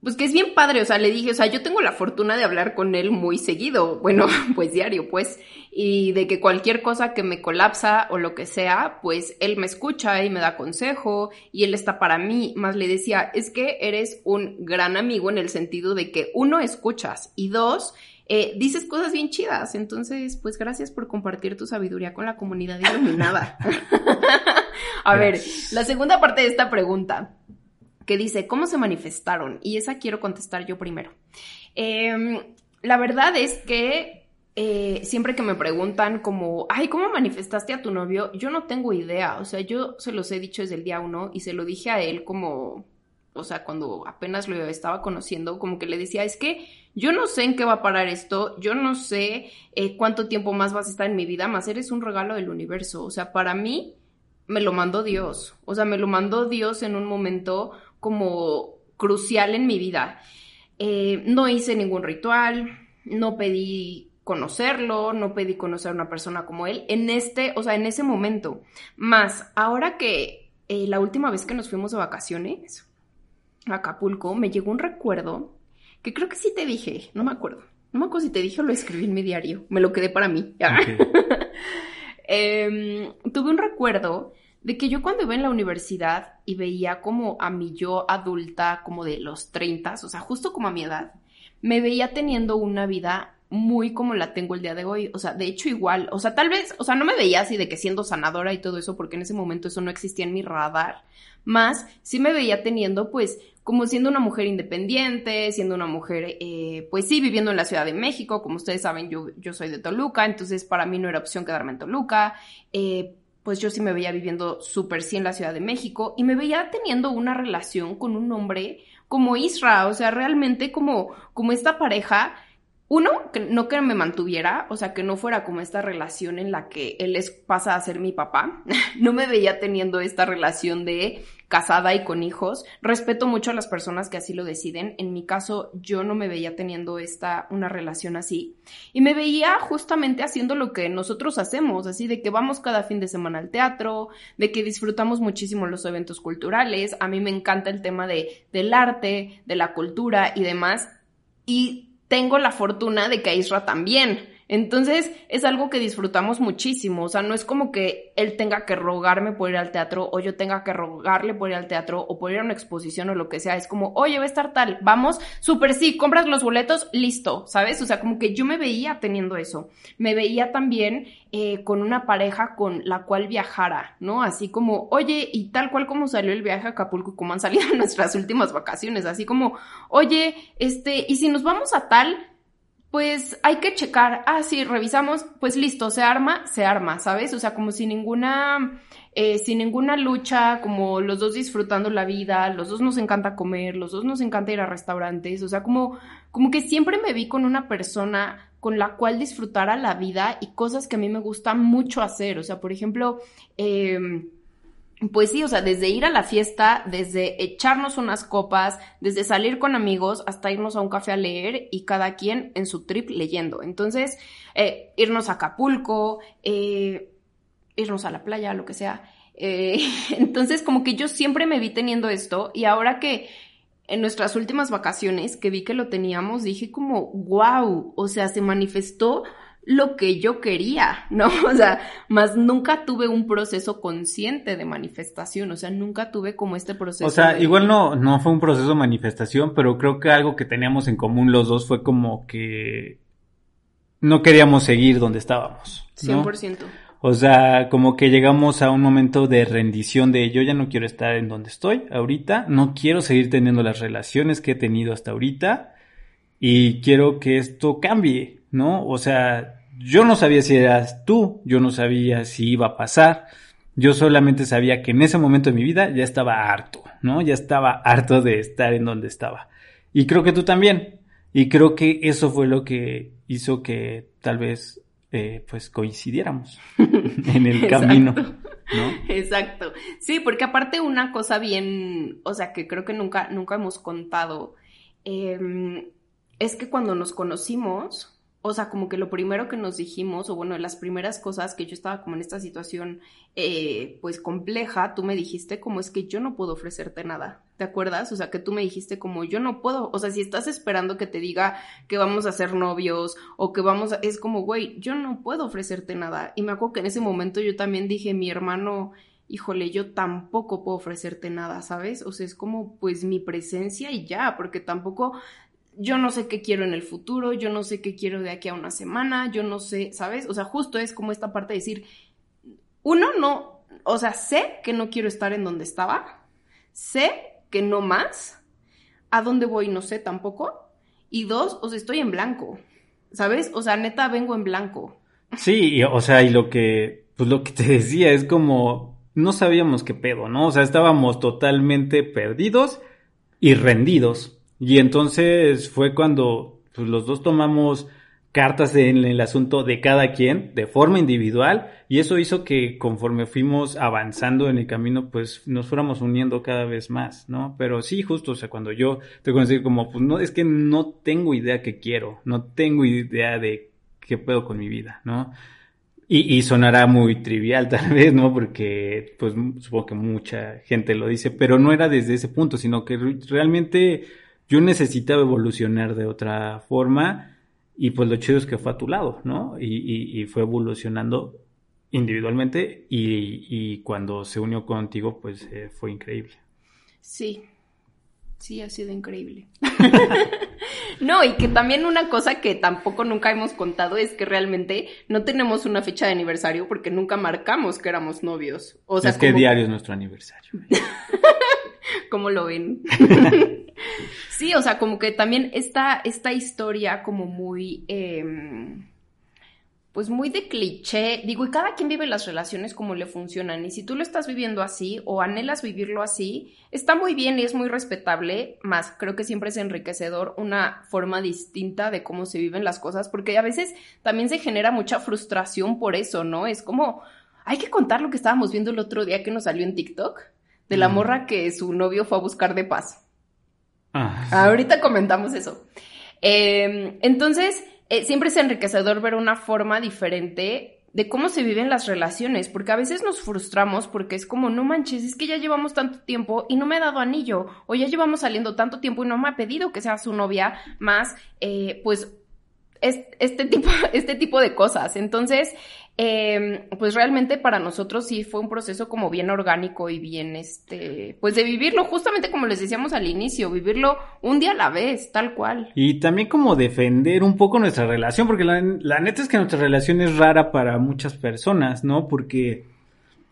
pues que es bien padre, o sea, le dije, o sea, yo tengo la fortuna de hablar con él muy seguido, bueno, pues diario, pues, y de que cualquier cosa que me colapsa o lo que sea, pues él me escucha y me da consejo y él está para mí, más le decía, es que eres un gran amigo en el sentido de que uno, escuchas y dos, eh, dices cosas bien chidas, entonces, pues gracias por compartir tu sabiduría con la comunidad iluminada. A ver, la segunda parte de esta pregunta que dice, ¿cómo se manifestaron? Y esa quiero contestar yo primero. Em, la verdad es que eh, siempre que me preguntan como, ay, ¿cómo manifestaste a tu novio? Yo no tengo idea, o sea, yo se los he dicho desde el día uno y se lo dije a él como, o sea, cuando apenas lo estaba conociendo, como que le decía, es que yo no sé en qué va a parar esto, yo no sé eh, cuánto tiempo más vas a estar en mi vida, más eres un regalo del universo, o sea, para mí me lo mandó Dios, o sea, me lo mandó Dios en un momento como crucial en mi vida. Eh, no hice ningún ritual, no pedí conocerlo, no pedí conocer a una persona como él en este, o sea, en ese momento. Más, ahora que eh, la última vez que nos fuimos de vacaciones a Acapulco, me llegó un recuerdo que creo que sí te dije, no me acuerdo. No me acuerdo si te dije o lo escribí en mi diario, me lo quedé para mí. Em, tuve un recuerdo de que yo cuando iba en la universidad y veía como a mi yo adulta, como de los 30, o sea, justo como a mi edad, me veía teniendo una vida muy como la tengo el día de hoy, o sea, de hecho igual, o sea, tal vez, o sea, no me veía así de que siendo sanadora y todo eso, porque en ese momento eso no existía en mi radar, más sí me veía teniendo pues como siendo una mujer independiente, siendo una mujer, eh, pues sí, viviendo en la Ciudad de México, como ustedes saben, yo, yo soy de Toluca, entonces para mí no era opción quedarme en Toluca, eh, pues yo sí me veía viviendo súper sí en la Ciudad de México y me veía teniendo una relación con un hombre como Isra, o sea, realmente como, como esta pareja uno, que no que me mantuviera, o sea, que no fuera como esta relación en la que él es, pasa a ser mi papá. no me veía teniendo esta relación de casada y con hijos. Respeto mucho a las personas que así lo deciden. En mi caso, yo no me veía teniendo esta, una relación así. Y me veía justamente haciendo lo que nosotros hacemos, así de que vamos cada fin de semana al teatro, de que disfrutamos muchísimo los eventos culturales. A mí me encanta el tema de, del arte, de la cultura y demás. Y tengo la fortuna de que a Isra también. Entonces es algo que disfrutamos muchísimo, o sea, no es como que él tenga que rogarme por ir al teatro o yo tenga que rogarle por ir al teatro o por ir a una exposición o lo que sea, es como, oye, va a estar tal, vamos, súper sí, compras los boletos, listo, ¿sabes? O sea, como que yo me veía teniendo eso, me veía también eh, con una pareja con la cual viajara, ¿no? Así como, oye, y tal cual como salió el viaje a Acapulco como han salido nuestras últimas vacaciones, así como, oye, este, y si nos vamos a tal, pues hay que checar, ah, sí, revisamos, pues listo, se arma, se arma, ¿sabes? O sea, como sin ninguna, eh, sin ninguna lucha, como los dos disfrutando la vida, los dos nos encanta comer, los dos nos encanta ir a restaurantes, o sea, como, como que siempre me vi con una persona con la cual disfrutara la vida y cosas que a mí me gusta mucho hacer, o sea, por ejemplo, eh, pues sí, o sea, desde ir a la fiesta, desde echarnos unas copas, desde salir con amigos hasta irnos a un café a leer y cada quien en su trip leyendo. Entonces, eh, irnos a Acapulco, eh, irnos a la playa, lo que sea. Eh, entonces, como que yo siempre me vi teniendo esto y ahora que en nuestras últimas vacaciones que vi que lo teníamos, dije como, wow, o sea, se manifestó lo que yo quería, ¿no? O sea, más nunca tuve un proceso consciente de manifestación, o sea, nunca tuve como este proceso. O sea, igual no, no fue un proceso de manifestación, pero creo que algo que teníamos en común los dos fue como que no queríamos seguir donde estábamos. ¿no? 100%. O sea, como que llegamos a un momento de rendición de yo ya no quiero estar en donde estoy ahorita, no quiero seguir teniendo las relaciones que he tenido hasta ahorita y quiero que esto cambie, ¿no? O sea, yo no sabía si eras tú, yo no sabía si iba a pasar. Yo solamente sabía que en ese momento de mi vida ya estaba harto, ¿no? Ya estaba harto de estar en donde estaba. Y creo que tú también. Y creo que eso fue lo que hizo que tal vez eh, pues coincidiéramos en el camino. ¿no? Exacto. Sí, porque aparte una cosa bien, o sea, que creo que nunca, nunca hemos contado, em, es que cuando nos conocimos, o sea, como que lo primero que nos dijimos, o bueno, las primeras cosas que yo estaba como en esta situación, eh, pues compleja, tú me dijiste como es que yo no puedo ofrecerte nada, ¿te acuerdas? O sea, que tú me dijiste como yo no puedo, o sea, si estás esperando que te diga que vamos a ser novios o que vamos a, es como, güey, yo no puedo ofrecerte nada. Y me acuerdo que en ese momento yo también dije, mi hermano, híjole, yo tampoco puedo ofrecerte nada, ¿sabes? O sea, es como pues mi presencia y ya, porque tampoco yo no sé qué quiero en el futuro, yo no sé qué quiero de aquí a una semana, yo no sé, ¿sabes? O sea, justo es como esta parte de decir, uno, no, o sea, sé que no quiero estar en donde estaba, sé que no más, a dónde voy no sé tampoco, y dos, o sea, estoy en blanco, ¿sabes? O sea, neta, vengo en blanco. Sí, o sea, y lo que, pues lo que te decía es como, no sabíamos qué pedo, ¿no? O sea, estábamos totalmente perdidos y rendidos y entonces fue cuando pues, los dos tomamos cartas en el asunto de cada quien de forma individual y eso hizo que conforme fuimos avanzando en el camino pues nos fuéramos uniendo cada vez más, ¿no? Pero sí, justo, o sea, cuando yo te conocí como pues no, es que no tengo idea qué quiero, no tengo idea de qué puedo con mi vida, ¿no? Y, y sonará muy trivial tal vez, ¿no? Porque pues supongo que mucha gente lo dice, pero no era desde ese punto, sino que realmente yo necesitaba evolucionar de otra forma y pues lo chido es que fue a tu lado, ¿no? Y, y, fue evolucionando individualmente y, y, cuando se unió contigo pues eh, fue increíble. Sí, sí, ha sido increíble. no, y que también una cosa que tampoco nunca hemos contado es que realmente no tenemos una fecha de aniversario porque nunca marcamos que éramos novios. O sea, es que diario es nuestro aniversario. ¿Cómo lo ven? sí, o sea, como que también esta, esta historia como muy... Em, pues muy de cliché, digo, y cada quien vive las relaciones como le funcionan, y si tú lo estás viviendo así o anhelas vivirlo así, está muy bien y es muy respetable, más creo que siempre es enriquecedor una forma distinta de cómo se viven las cosas, porque a veces también se genera mucha frustración por eso, ¿no? Es como, hay que contar lo que estábamos viendo el otro día que nos salió en TikTok, de la mm. morra que su novio fue a buscar de paz. Ah. Ahorita comentamos eso. Em, entonces, eh, siempre es enriquecedor ver una forma diferente de cómo se viven las relaciones, porque a veces nos frustramos porque es como, no manches, es que ya llevamos tanto tiempo y no me ha dado anillo, o ya llevamos saliendo tanto tiempo y no me ha pedido que sea su novia, más, eh, pues este, tipo, este tipo de cosas. Entonces, em, pues realmente para nosotros sí fue un proceso como bien orgánico y bien, este, pues de vivirlo justamente como les decíamos al inicio, vivirlo un día a la vez, tal cual. Y también como defender un poco nuestra relación, porque la, la neta es que nuestra relación es rara para muchas personas, ¿no? Porque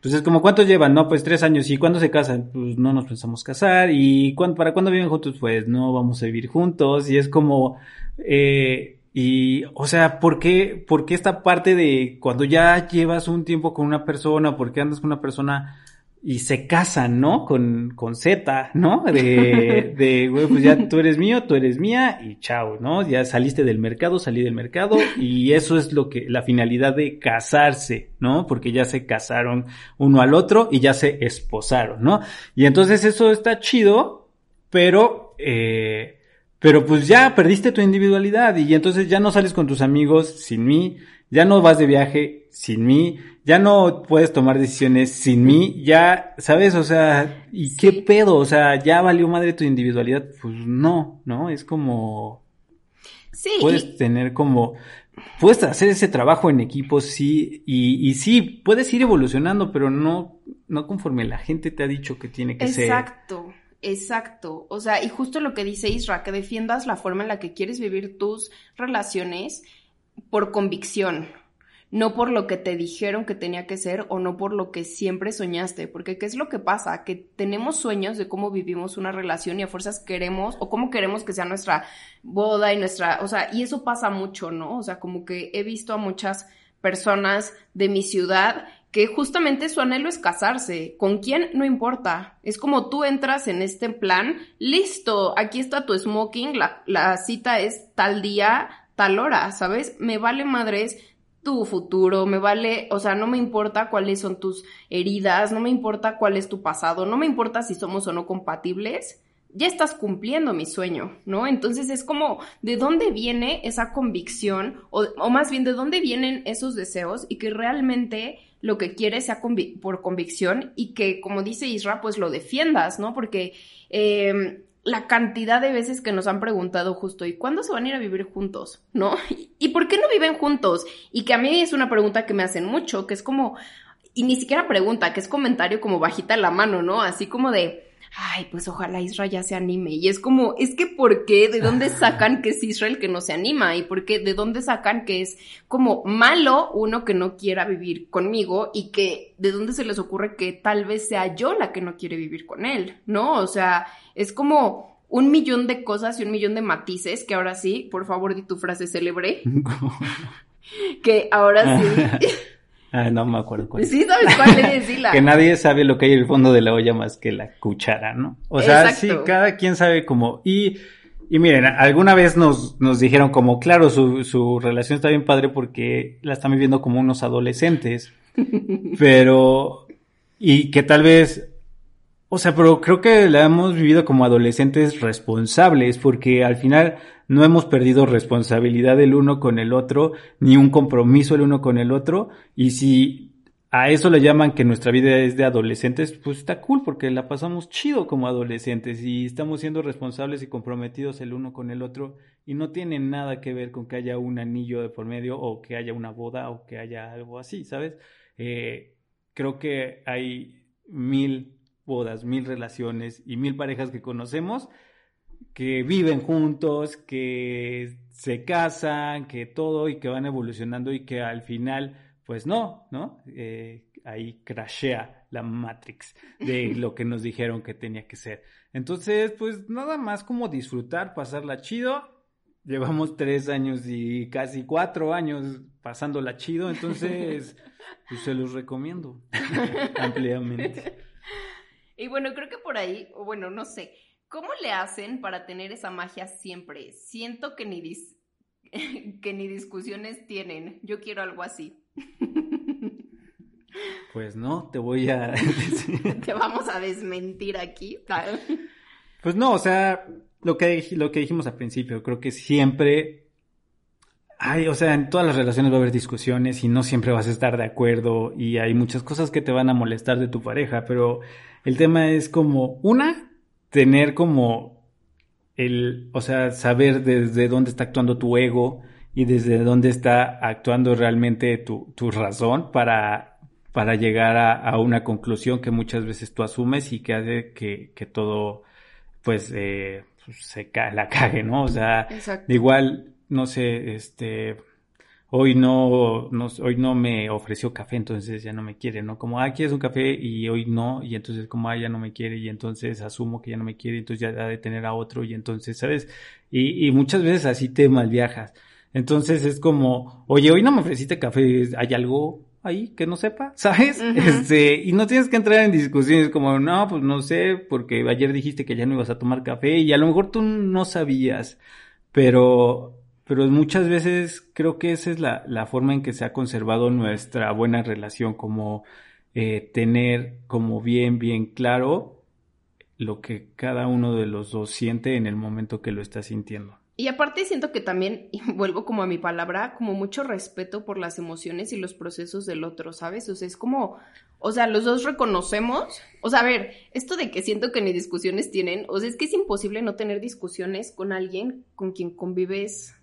pues es como, ¿cuántos llevan? No, pues tres años. ¿Y cuándo se casan? Pues no nos pensamos casar. ¿Y para cuándo viven juntos? Pues no vamos a vivir juntos. Y es como, eh, y, o sea, ¿por qué, ¿por qué esta parte de cuando ya llevas un tiempo con una persona, por qué andas con una persona y se casan, ¿no? Con, con Z, ¿no? De, de, güey, pues ya tú eres mío, tú eres mía y chao, ¿no? Ya saliste del mercado, salí del mercado y eso es lo que, la finalidad de casarse, ¿no? Porque ya se casaron uno al otro y ya se esposaron, ¿no? Y entonces eso está chido, pero, eh, pero pues ya perdiste tu individualidad y entonces ya no sales con tus amigos sin mí, ya no vas de viaje sin mí, ya no puedes tomar decisiones sin mí, ya, ¿sabes? O sea, ¿y qué pedo? O sea, ya valió madre tu individualidad. Pues no, ¿no? Es como... Sí. Puedes tener como... Puedes hacer ese trabajo en equipo, sí, y, y sí, puedes ir evolucionando, pero no, no conforme la gente te ha dicho que tiene que ser. Exacto. Exacto, o sea, y justo lo que dice Isra, que defiendas la forma en la que quieres vivir tus relaciones por convicción, no por lo que te dijeron que tenía que ser o no por lo que siempre soñaste, porque ¿qué es lo que pasa? Que tenemos sueños de cómo vivimos una relación y a fuerzas queremos o cómo queremos que sea nuestra boda y nuestra, o sea, y eso pasa mucho, ¿no? O sea, como que he visto a muchas personas de mi ciudad que justamente su anhelo es casarse. ¿Con quién? No importa. Es como tú entras en este plan, listo, aquí está tu smoking, la, la cita es tal día, tal hora, ¿sabes? Me vale madres tu futuro, me vale, o sea, no me importa cuáles son tus heridas, no me importa cuál es tu pasado, no me importa si somos o no compatibles, ya estás cumpliendo mi sueño, ¿no? Entonces es como, ¿de dónde viene esa convicción? O, o más bien, ¿de dónde vienen esos deseos? Y que realmente lo que quieres sea por convicción y que, como dice Isra, pues lo defiendas, ¿no? Porque eh, la cantidad de veces que nos han preguntado justo, ¿y cuándo se van a ir a vivir juntos? ¿No? ¿Y por qué no viven juntos? Y que a mí es una pregunta que me hacen mucho, que es como, y ni siquiera pregunta, que es comentario como bajita la mano, ¿no? Así como de, ay, pues ojalá Israel ya se anime. Y es como, es que ¿por qué? ¿De dónde sacan que es Israel que no se anima? ¿Y por qué? ¿De dónde sacan que es como malo uno que no quiera vivir conmigo y que de dónde se les ocurre que tal vez sea yo la que no quiere vivir con él? ¿No? O sea, es como un millón de cosas y un millón de matices que ahora sí, por favor, di tu frase célebre. que ahora sí. Ah, no me acuerdo cuál. Sí, ¿sabes cuál es? Dila. que nadie sabe lo que hay en el fondo de la olla más que la cuchara, ¿no? O sea, sí, cada quien sabe cómo. Y, y miren, alguna vez nos, nos dijeron como, claro, su, su relación está bien padre porque la están viviendo como unos adolescentes. pero, y que tal vez o sea, pero creo que la hemos vivido como adolescentes responsables, porque al final no hemos perdido responsabilidad el uno con el otro, ni un compromiso el uno con el otro, y si a eso le llaman que nuestra vida es de adolescentes, pues está cool, porque la pasamos chido como adolescentes y estamos siendo responsables y comprometidos el uno con el otro, y no tiene nada que ver con que haya un anillo de por medio, o que haya una boda, o que haya algo así, ¿sabes? Eh, creo que hay mil bodas, mil relaciones y mil parejas que conocemos que viven juntos, que se casan, que todo y que van evolucionando y que al final, pues no, ¿no? Eh, ahí crashea la Matrix de lo que nos dijeron que tenía que ser. Entonces, pues nada más como disfrutar, pasarla chido. Llevamos tres años y casi cuatro años pasándola chido, entonces, pues se los recomiendo ampliamente. Y bueno, creo que por ahí, o bueno, no sé, ¿cómo le hacen para tener esa magia siempre? Siento que ni, que ni discusiones tienen. Yo quiero algo así. Pues no, te voy a Te vamos a desmentir aquí. Pues no, o sea, lo que, lo que dijimos al principio, creo que siempre Ay, o sea, en todas las relaciones va a haber discusiones y no siempre vas a estar de acuerdo y hay muchas cosas que te van a molestar de tu pareja, pero el tema es como, una, tener como el, o sea, saber desde dónde está actuando tu ego y desde dónde está actuando realmente tu, tu razón para, para llegar a, una conclusión que muchas veces tú asumes y que hace que, que todo pues, eh, pues se ca la cague, ¿no? O sea, igual, no sé, este, hoy no, no, hoy no me ofreció café, entonces ya no me quiere, ¿no? Como, ah, quieres un café y hoy no, y entonces como, ah, ya no me quiere, y entonces asumo que ya no me quiere, entonces ya ha de tener a otro, y entonces, ¿sabes? Y, y muchas veces así te malviajas. Entonces es como, oye, hoy no me ofreciste café, ¿hay algo ahí que no sepa? ¿Sabes? Este, y no tienes que entrar en discusiones como, no, pues no sé, porque ayer dijiste que ya no ibas a tomar café y a lo mejor tú no sabías, pero, pero muchas veces creo que esa es la, forma en que se ha conservado nuestra buena relación, como eh, tener como bien, bien claro lo que cada uno de los dos siente en el momento que lo está sintiendo. Y aparte siento que también, y vuelvo como a mi palabra, como mucho respeto por las emociones y los procesos del otro, ¿sabes? O sea, es como, o sea, los dos reconocemos, o sea, a ver, esto de que siento que ni discusiones tienen, o sea, es que es imposible no tener discusiones con alguien con quien convives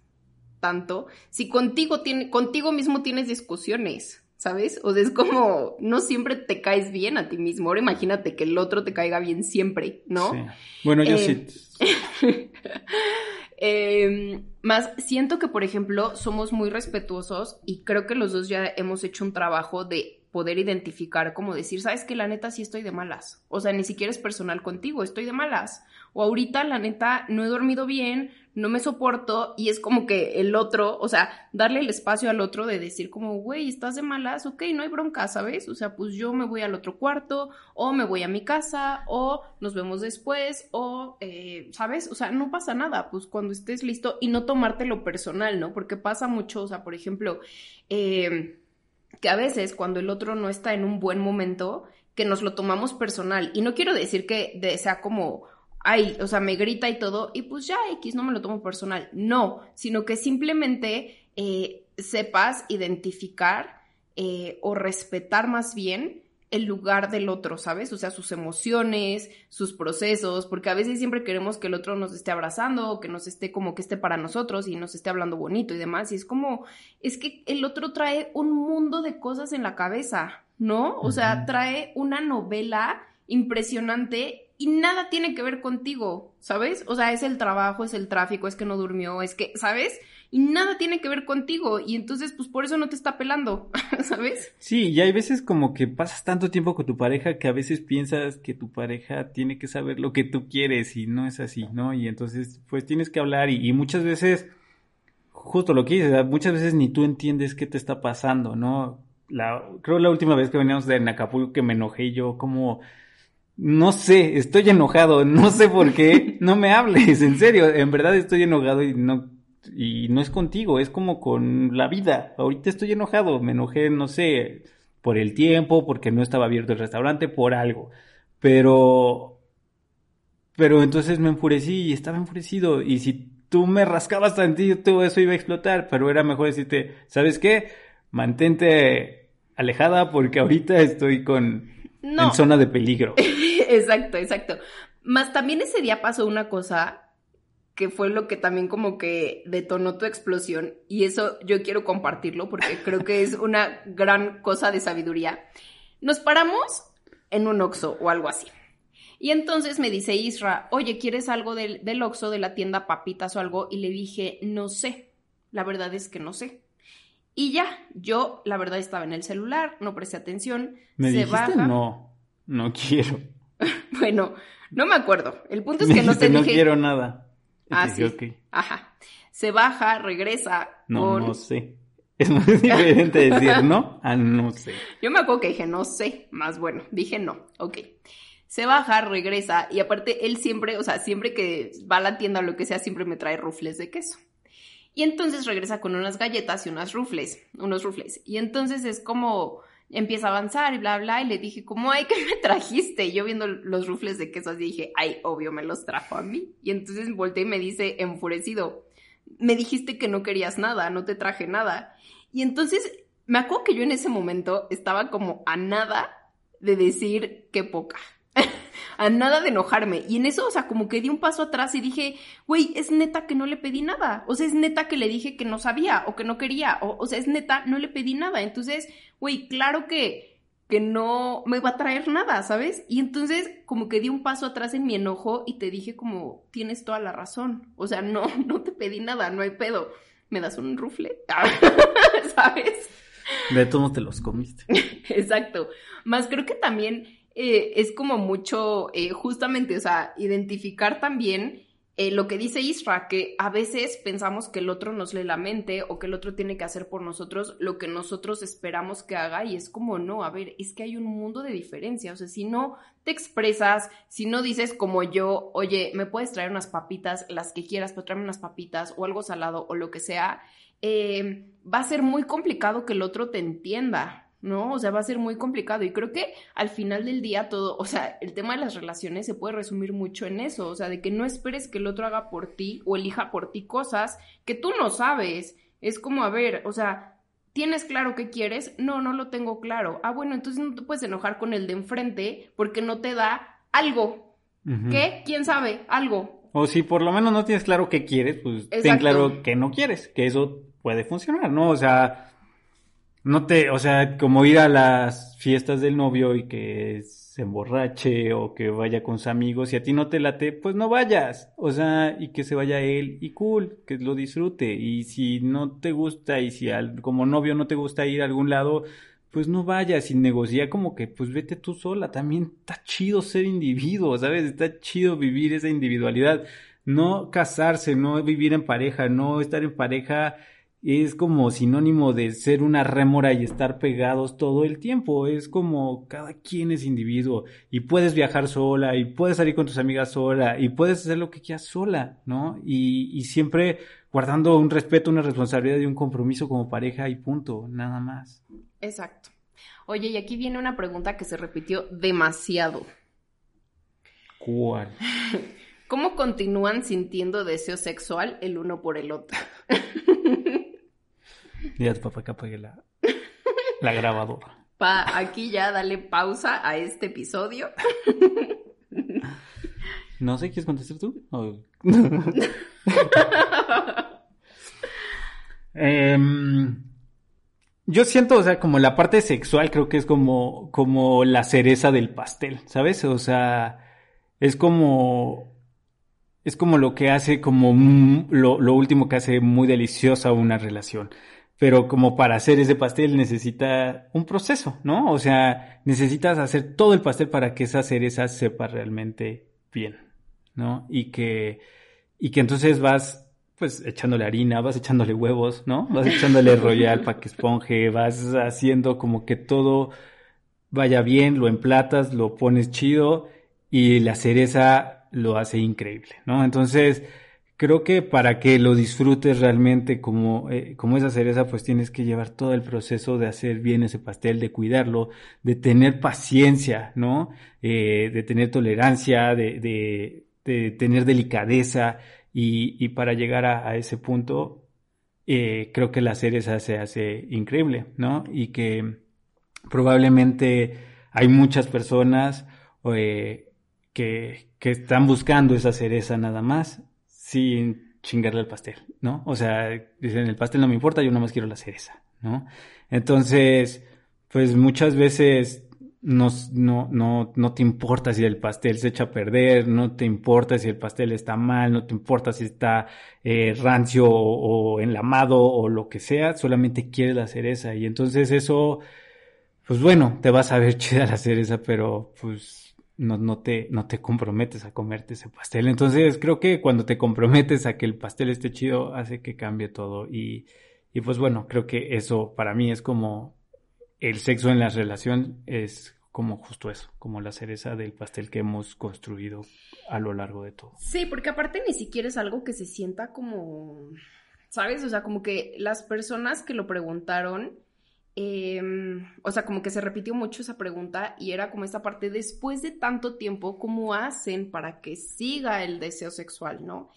tanto, si contigo, tiene, contigo mismo tienes discusiones. ¿sabes? O sea, es como, no siempre te caes bien a ti mismo. Ahora imagínate que el otro te caiga bien siempre, ¿no? Sí. Bueno, yo sí. Eh, Em, más siento que, por ejemplo, somos muy respetuosos y creo que los dos ya hemos hecho un trabajo de poder identificar, como decir, sabes que la neta sí estoy de malas. O sea, ni siquiera es personal contigo, estoy de malas. O ahorita la neta no he dormido bien, no me soporto y es como que el otro, o sea, darle el espacio al otro de decir como, güey, estás de malas, ok, no hay bronca, ¿sabes? O sea, pues yo me voy al otro cuarto o me voy a mi casa o nos vemos después o, eh, ¿sabes? O sea, no pasa nada, pues cuando estés listo y no tomártelo personal, ¿no? Porque pasa mucho, o sea, por ejemplo, eh que a veces cuando el otro no está en un buen momento, que nos lo tomamos personal. Y no quiero decir que sea como, ay, o sea, me grita y todo, y pues ya X, no me lo tomo personal. No, sino que simplemente eh, sepas identificar eh, o respetar más bien el lugar del otro, ¿sabes? O sea, sus emociones, sus procesos, porque a veces siempre queremos que el otro nos esté abrazando o que nos esté como que esté para nosotros y nos esté hablando bonito y demás. Y es como, es que el otro trae un mundo de cosas en la cabeza, ¿no? O sea, trae una novela impresionante y nada tiene que ver contigo, ¿sabes? O sea, es el trabajo, es el tráfico, es que no durmió, es que, ¿sabes? y nada tiene que ver contigo y entonces pues por eso no te está pelando, ¿sabes? Sí, y hay veces como que pasas tanto tiempo con tu pareja que a veces piensas que tu pareja tiene que saber lo que tú quieres y no es así, ¿no? Y entonces pues tienes que hablar y, muchas veces, justo lo que dices, muchas veces ni tú entiendes qué te está pasando, ¿no? La, creo la última vez que veníamos de Acapulco que me enojé yo como... No sé, estoy enojado, no sé por qué, no me hables, en serio, en verdad estoy enojado y no y no es contigo, es como con la vida. Ahorita estoy enojado, me enojé, no sé, por el tiempo, porque no estaba abierto el restaurante, por algo. Pero, pero entonces me enfurecí y estaba enfurecido. Y si tú me rascabas tantito, eso iba a explotar. Pero era mejor decirte, ¿sabes qué? Mantente alejada porque ahorita estoy con, en zona de peligro. exacto, exacto. Más también ese día pasó una cosa que fue lo que también como que detonó tu explosión y eso yo quiero compartirlo porque creo que es una gran cosa de sabiduría. Nos paramos en un Oxxo o algo así. Y entonces me dice Isra, oye, ¿quieres algo del, del Oxxo, de la tienda papitas o algo? Y le dije, no sé, la verdad es que no sé. Y ya, yo la verdad estaba en el celular, no presté atención. ¿Me se dijiste no, no quiero? bueno, no me acuerdo. El punto es que no te dije... No quiero nada. Ah, sí. Ajá. Se baja, regresa. No, no sé. Es muy diferente decir no a no sé. Yo me acuerdo que dije no sé, más bueno, dije no, ok. Se baja, regresa y aparte él siempre, o sea, siempre que va a la tienda o lo que sea, siempre me trae rufles de queso. Y entonces regresa con unas galletas y unas rufles, unos rufles. Y entonces es como, empieza a avanzar y bla, bla, y le dije, ¿cómo hay que me trajiste? Y yo viendo los rufles de queso así dije, ay, obvio, me los trajo a mí. Y entonces volteé y me dice, enfurecido, me dijiste que no querías nada, no te traje nada. Y entonces me acuerdo que yo en ese momento estaba como a nada de decir qué poca, a nada de enojarme. Y en eso, o sea, como que di un paso atrás y dije, güey, es neta que no le pedí nada. O sea, es neta que le dije que no sabía o que no quería. O, o sea, es neta, no le pedí nada. Entonces, güey, claro que, que no me va a traer nada, ¿sabes? Y entonces, como que di un paso atrás en mi enojo y te dije como, tienes toda la razón. O sea, no, no te pedí nada, no hay pedo. ¿Me das un rufle? ¿Sabes? De todos te los comiste. Exacto. Más creo que también eh, es como mucho, eh, justamente, o sea, identificar también eh, lo que dice Isra, que a veces pensamos que el otro nos lee la mente o que el otro tiene que hacer por nosotros lo que nosotros esperamos que haga y es como, no, a ver, es que hay un mundo de diferencia, o sea, si no te expresas, si no dices como yo, oye, me puedes traer unas papitas, las que quieras, pero tráeme unas papitas o algo salado o lo que sea, va a ser muy complicado que el otro te entienda, ¿no? O sea, va a ser muy complicado. Y creo que al final del día todo, o sea, el tema de las relaciones se puede resumir mucho en eso, o sea, de que no esperes que el otro haga por ti o elija por ti cosas que tú no sabes. Es como, a ver, o sea, ¿tienes claro qué quieres? No, no lo tengo claro. Ah, bueno, entonces no te puedes enojar con el de enfrente porque no te da algo. ¿Qué? ¿Quién sabe? Algo. O si por lo menos no tienes claro qué quieres, pues ten claro que no quieres, que eso puede funcionar, ¿no? O sea, no te, o sea, como ir a las fiestas del novio y que se emborrache o que vaya con sus amigos y a ti no te late, pues no vayas. O sea, y que se vaya él y cool, que lo disfrute. Y si no te gusta y si al, como novio no te gusta ir a algún lado, pues no vayas y negocia como que pues vete tú sola. También está chido ser individuo, ¿sabes? Está chido vivir esa individualidad. No casarse, no vivir en pareja, no estar en pareja es como sinónimo de ser una rémora y estar pegados todo el tiempo. Es como cada quien es individuo y puedes viajar sola y puedes salir con tus amigas sola y puedes hacer lo que quieras sola, ¿no? Y, y siempre guardando un respeto, una responsabilidad y un compromiso como pareja y punto, nada más. Exacto. Oye, y aquí viene una pregunta que se repitió demasiado. ¿Cuál? ¿Cómo continúan sintiendo deseo sexual el uno por el otro? Dile a tu papá que apague la, la grabadora. Pa, aquí ya dale pausa a este episodio. No sé, ¿quieres contestar tú? Em, yo siento, o sea, como la parte sexual creo que es como, como la cereza del pastel, ¿sabes? O sea, es como es como lo que hace como lo, lo, último que hace muy deliciosa una relación pero como para hacer ese pastel necesita un proceso, ¿no? O sea, necesitas hacer todo el pastel para que esa cereza sepa realmente bien, ¿no? Y que, y que entonces vas, pues, echándole harina, vas echándole huevos, ¿no? Vas echándole royal para que esponje, vas haciendo como que todo vaya bien, lo emplatas, lo pones chido y la cereza lo hace increíble, ¿no? Entonces, creo que para que lo disfrutes realmente como, eh, como esa cereza, pues tienes que llevar todo el proceso de hacer bien ese pastel, de cuidarlo, de tener paciencia, ¿no? Eh, de tener tolerancia, de, de, tener delicadeza y, y para llegar a, a ese punto, eh, creo que la cereza se hace increíble, ¿no? Y que probablemente hay muchas personas eh, que, que están buscando esa cereza nada más sin chingarle al pastel, ¿no? O sea, dicen, el pastel no me importa, yo nomás quiero la cereza, ¿no? Entonces, pues muchas veces no, no, no, no te importa si el pastel se echa a perder, no te importa si el pastel está mal, no te importa si está eh, rancio o, o, enlamado o lo que sea, solamente quieres la cereza. Y entonces eso, pues bueno, te vas a ver chida la cereza, pero pues no, no, te, no te comprometes a comerte ese pastel. Entonces creo que cuando te comprometes a que el pastel esté chido, hace que cambie todo. Y, y pues bueno, creo que eso para mí es como el sexo en la relación es como justo eso, como la cereza del pastel que hemos construido a lo largo de todo. Sí, porque aparte ni siquiera es algo que se sienta como, ¿sabes? O sea, como que las personas que lo preguntaron Em, o sea, como que se repitió mucho esa pregunta y era como esta parte, después de tanto tiempo, ¿cómo hacen para que siga el deseo sexual, no?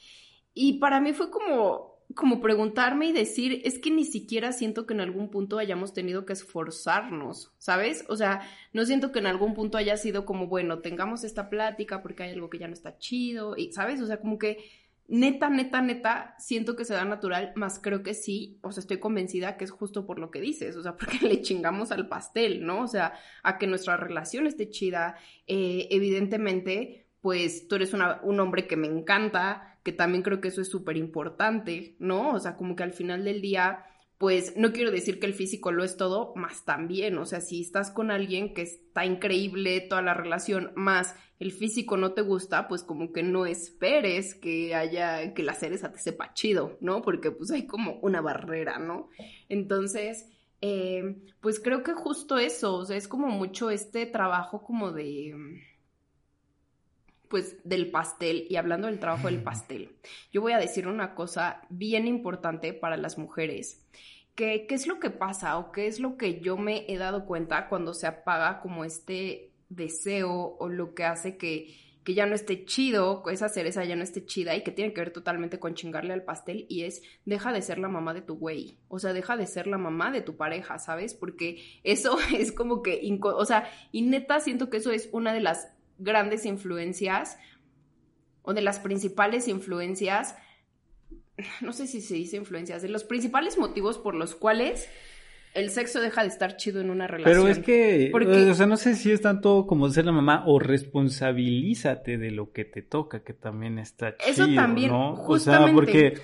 Y para mí fue como, como preguntarme y decir, es que ni siquiera siento que en algún punto hayamos tenido que esforzarnos, ¿sabes? O sea, no siento que en algún punto haya sido como, bueno, tengamos esta plática porque hay algo que ya no está chido, y, ¿sabes? O sea, como que neta, neta, neta, siento que se da natural, más creo que sí, o sea, estoy convencida que es justo por lo que dices, o sea, porque le chingamos al pastel, ¿no? O sea, a que nuestra relación esté chida, eh, evidentemente, pues tú eres un hombre que me encanta, que también creo que eso es súper importante, ¿no? O sea, como que al final del día pues no quiero decir que el físico lo es todo, más también, o sea, si estás con alguien que está increíble toda la relación, más el físico no te gusta, pues como que no esperes que haya, que la cereza te sepa chido, ¿no? Porque pues hay como una barrera, ¿no? Entonces, eh, pues creo que justo eso, o sea, es como mucho este trabajo como de pues del pastel y hablando del trabajo del pastel, yo voy a decir una cosa bien importante para las mujeres. ¿Qué, es lo que pasa o qué es lo que yo me he dado cuenta cuando se apaga como este deseo o lo que hace que, que ya no esté chido, esa cereza ya no esté chida y que tiene que ver totalmente con chingarle al pastel y es deja de ser la mamá de tu güey, o sea, deja de ser la mamá de tu pareja, ¿sabes? Porque eso es como que, o sea, y neta siento que eso es una de las grandes influencias o de las principales influencias no sé si se dice influencias, de los principales motivos por los cuales el sexo deja de estar chido en una relación. Pero es que, o sea, no sé si es tanto como ser la mamá o responsabilízate de lo que te toca, que también está chido, Eso también, ¿no? O sea, porque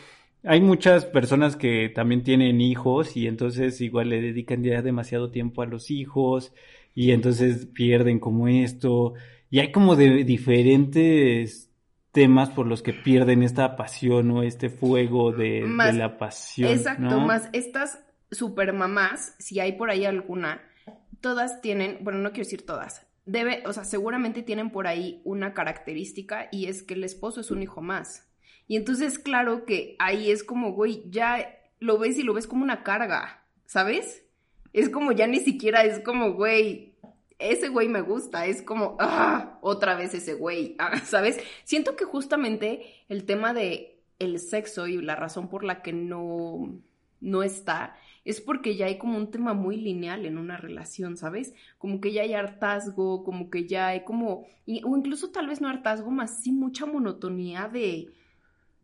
hay muchas personas que también tienen hijos y entonces igual le dedican ya demasiado tiempo a los hijos y entonces pierden como esto y hay como de diferentes temas por los que pierden esta pasión o este fuego de, la pasión. Exacto, más estas super mamás, si hay por ahí alguna, todas tienen, bueno, no quiero decir todas, debe, o sea, seguramente tienen por ahí una característica y es que el esposo es un hijo más. Y entonces, claro que ahí es como, güey, ya lo ves y lo ves como una carga, ¿sabes? Es como ya ni siquiera es como, güey, ese güey me gusta, es como, ah, otra vez ese güey, ah, ¿sabes? Siento que justamente el tema de el sexo y la razón por la que no, no está es porque ya hay como un tema muy lineal en una relación, ¿sabes? Como que ya hay hartazgo, como que ya hay como, o incluso tal vez no hartazgo, más sí mucha monotonía de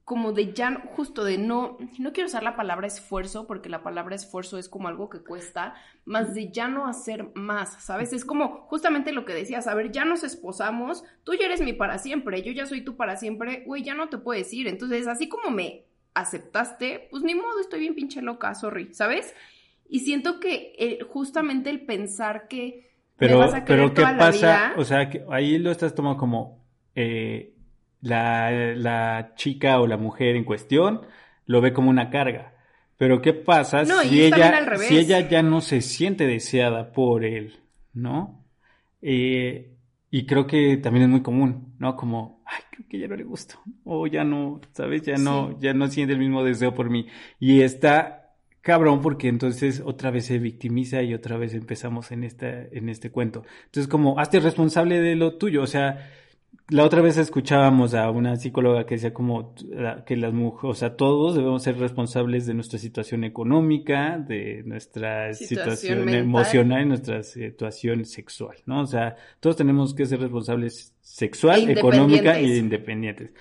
como de ya, justo de no, no quiero usar la palabra esfuerzo, porque la palabra esfuerzo es como algo que cuesta, más de ya no hacer más, ¿sabes? Es como justamente lo que decías, a ver, ya nos esposamos, tú ya eres mi para siempre, yo ya soy tú para siempre, güey, ya no te puedes ir. Entonces, así como me aceptaste, pues ni modo, estoy bien pinche loca, sorry, ¿sabes? Y siento que justamente el pensar que pero, vas a pero ¿qué pasa? O sea, que ahí lo estás tomando como eh, la, la, chica o la mujer en cuestión lo ve como una carga. Pero ¿qué pasa si, ella, si ella ya no se siente deseada por él, ¿no? Eh, y creo que también es muy común, ¿no? Como, ay, creo que ya no le gusto. O ya no, ¿sabes? Ya no, ya no siente el mismo deseo por mí. Y está cabrón porque entonces otra vez se victimiza y otra vez empezamos en esta, en este cuento. Entonces como, hazte responsable de lo tuyo. O sea, la otra vez escuchábamos a una psicóloga que decía como que las mujeres, o sea, todos debemos ser responsables de nuestra situación económica, de nuestra situación, emocional y nuestra situación sexual, ¿no? O sea, todos tenemos que ser responsables sexual, e económica e independientes.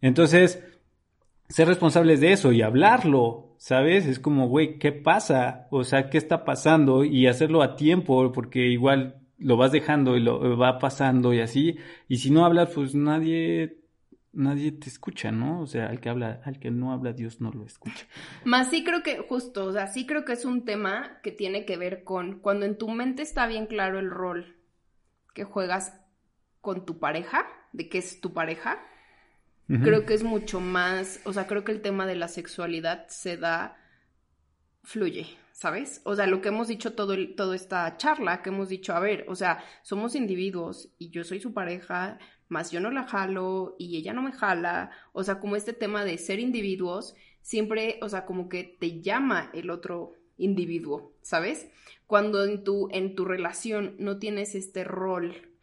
Entonces, ser responsables de eso y hablarlo, ¿sabes? Es como, güey, ¿qué pasa? O sea, ¿qué está pasando? Y hacerlo a tiempo, porque igual lo vas dejando y lo va pasando y así, y si no hablas, pues nadie nadie te escucha, ¿no? O sea, al que habla, al que no habla, Dios no lo escucha. Más sí creo que, justo, o sea, sí creo que es un tema que tiene que ver con cuando en tu mente está bien claro el rol que juegas con tu pareja, de que es tu pareja, creo que es mucho más, o sea, creo que el tema de la sexualidad se da, fluye, ¿sabes? O sea, lo que hemos dicho todo toda esta charla, que hemos dicho, a ver, o sea, somos individuos y yo soy su pareja, más yo no la jalo y ella no me jala, o sea, como este tema de ser individuos, siempre, o sea, como que te llama el otro individuo, ¿sabes? Cuando en tu, en tu relación no tienes este rol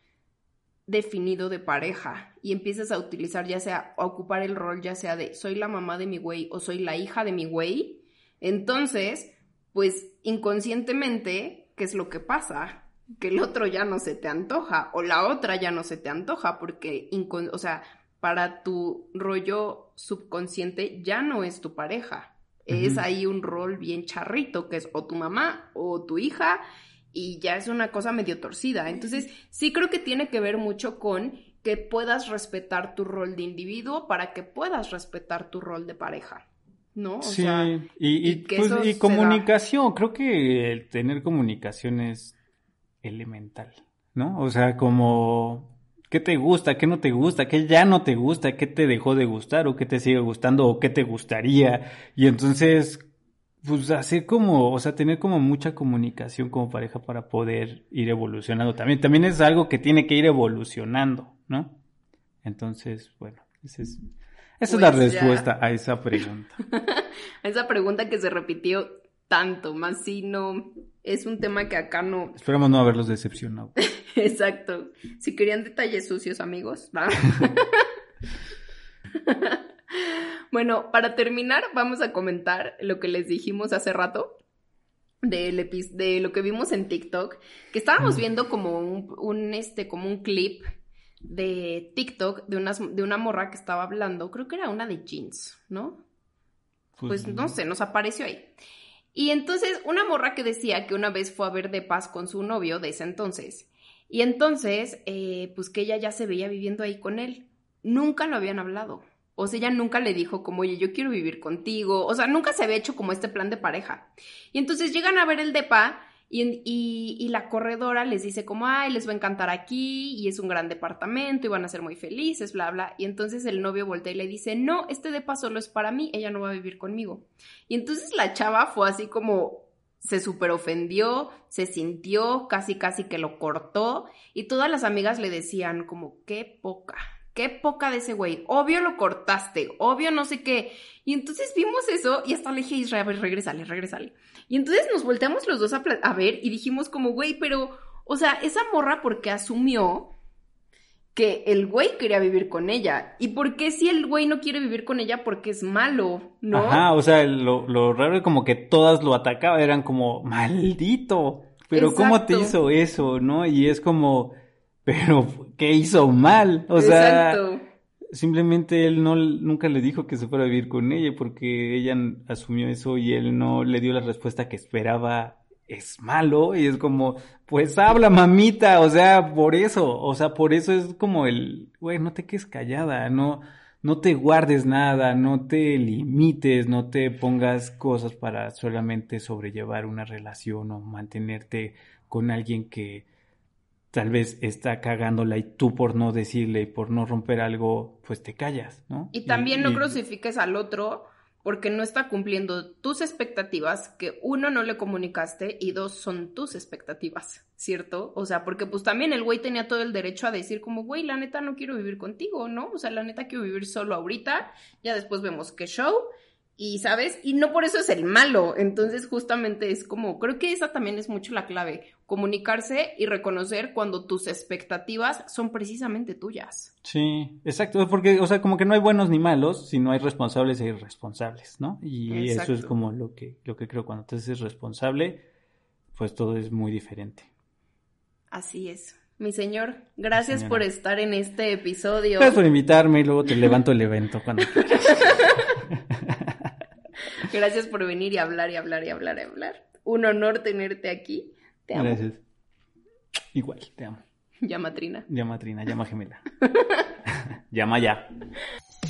definido de pareja y empiezas a utilizar ya sea a ocupar el rol ya sea de soy la mamá de mi güey o soy la hija de mi güey, entonces, pues inconscientemente, ¿qué es lo que pasa? Que el otro ya no se te antoja o la otra ya no se te antoja porque, o sea, para tu rollo subconsciente ya no es tu pareja. Es ahí un rol bien charrito, que es o tu mamá o tu hija, y ya es una cosa medio torcida. Entonces, sí creo que tiene que ver mucho con que puedas respetar tu rol de individuo para que puedas respetar tu rol de pareja. ¿No? sí, y, y, pues, comunicación, creo que el tener comunicación es elemental, ¿no? O sea, como ¿Qué te gusta? ¿Qué no te gusta? ¿Qué ya no te gusta? ¿Qué te dejó de gustar? ¿O qué te sigue gustando? ¿O qué te gustaría? Y entonces, pues hacer como, o sea, tener como mucha comunicación como pareja para poder ir evolucionando también. También es algo que tiene que ir evolucionando, ¿no? Entonces, bueno, esa es, esa es la pues respuesta a esa pregunta. a esa pregunta que se repitió tanto, más si no, es un tema que acá no... Esperamos no haberlos decepcionado. Exacto. Si querían detalles sucios, amigos, ¿va? bueno, para terminar, vamos a comentar lo que les dijimos hace rato. De, de lo que vimos en TikTok, que estábamos viendo como un, este, como un clip de TikTok de, unas, de una morra que estaba hablando, creo que era una de jeans, ¿no? Pues, pues no sé, nos apareció ahí. Y entonces una morra que decía que una vez fue a ver de paz con su novio de ese entonces. Y entonces, eh, pues que ella ya se veía viviendo ahí con él. Nunca lo habían hablado. O sea, ella nunca le dijo como, oye, yo quiero vivir contigo. O sea, nunca se había hecho como este plan de pareja. Y entonces llegan a ver el depa y, la corredora les dice como, ay, les va a encantar aquí y es un gran departamento y van a ser muy felices, bla, bla. Y entonces el novio voltea y le dice, no, este depa solo es para mí, ella no va a vivir conmigo. Y entonces la chava fue así como, se super ofendió, se sintió, casi casi que lo cortó y todas las amigas le decían como, qué poca, qué poca de ese güey, obvio lo cortaste, obvio no sé qué. Y entonces vimos eso y hasta le dije a Israel, regrésale, regrésale. Y entonces nos volteamos los dos a, ver y dijimos como, güey, pero, o sea, esa morra porque asumió que el güey quería vivir con ella. ¿Y por qué si el güey no quiere vivir con ella? Porque es malo, ¿no? Ajá, o sea, lo, lo raro es como que todas lo atacaban, eran como, maldito, pero ¿cómo te hizo eso, no? Y es como, pero, ¿qué hizo mal? O sea, simplemente él no nunca le dijo que se fuera a vivir con ella porque ella asumió eso y él no le dio la respuesta que esperaba es malo y es como pues habla mamita o sea por eso o sea por eso es como el güey no te quedes callada no no te guardes nada no te limites no te pongas cosas para solamente sobrellevar una relación o mantenerte con alguien que tal vez está cagándola y tú por no decirle y por no romper algo, pues te callas, ¿no? Y también no crucifiques al otro porque no está cumpliendo tus expectativas que uno no le comunicaste y dos son tus expectativas, ¿cierto? O sea, porque pues también el güey tenía todo el derecho a decir como, güey, la neta no quiero vivir contigo, ¿no? O sea, la neta quiero vivir solo ahorita, ya después vemos qué show y, ¿sabes? Y no por eso es el malo. Entonces, justamente es como, creo que esa también es mucho la clave. Comunicarse y reconocer cuando tus expectativas son precisamente tuyas. Sí, exacto. Porque, o sea, como que no hay buenos ni malos, sino hay responsables e irresponsables, ¿no? Y eso es como lo que, lo que creo. Cuando te haces responsable, pues todo es muy diferente. Así es. Mi señor, gracias por estar en este episodio. Gracias por invitarme y luego te levanto el evento cuando quieras. Gracias por venir y hablar y hablar y hablar y hablar. Un honor tenerte aquí. Te amo. Gracias. Igual, te amo. Llama Trina. Llama Trina, llama gemela. llama ya.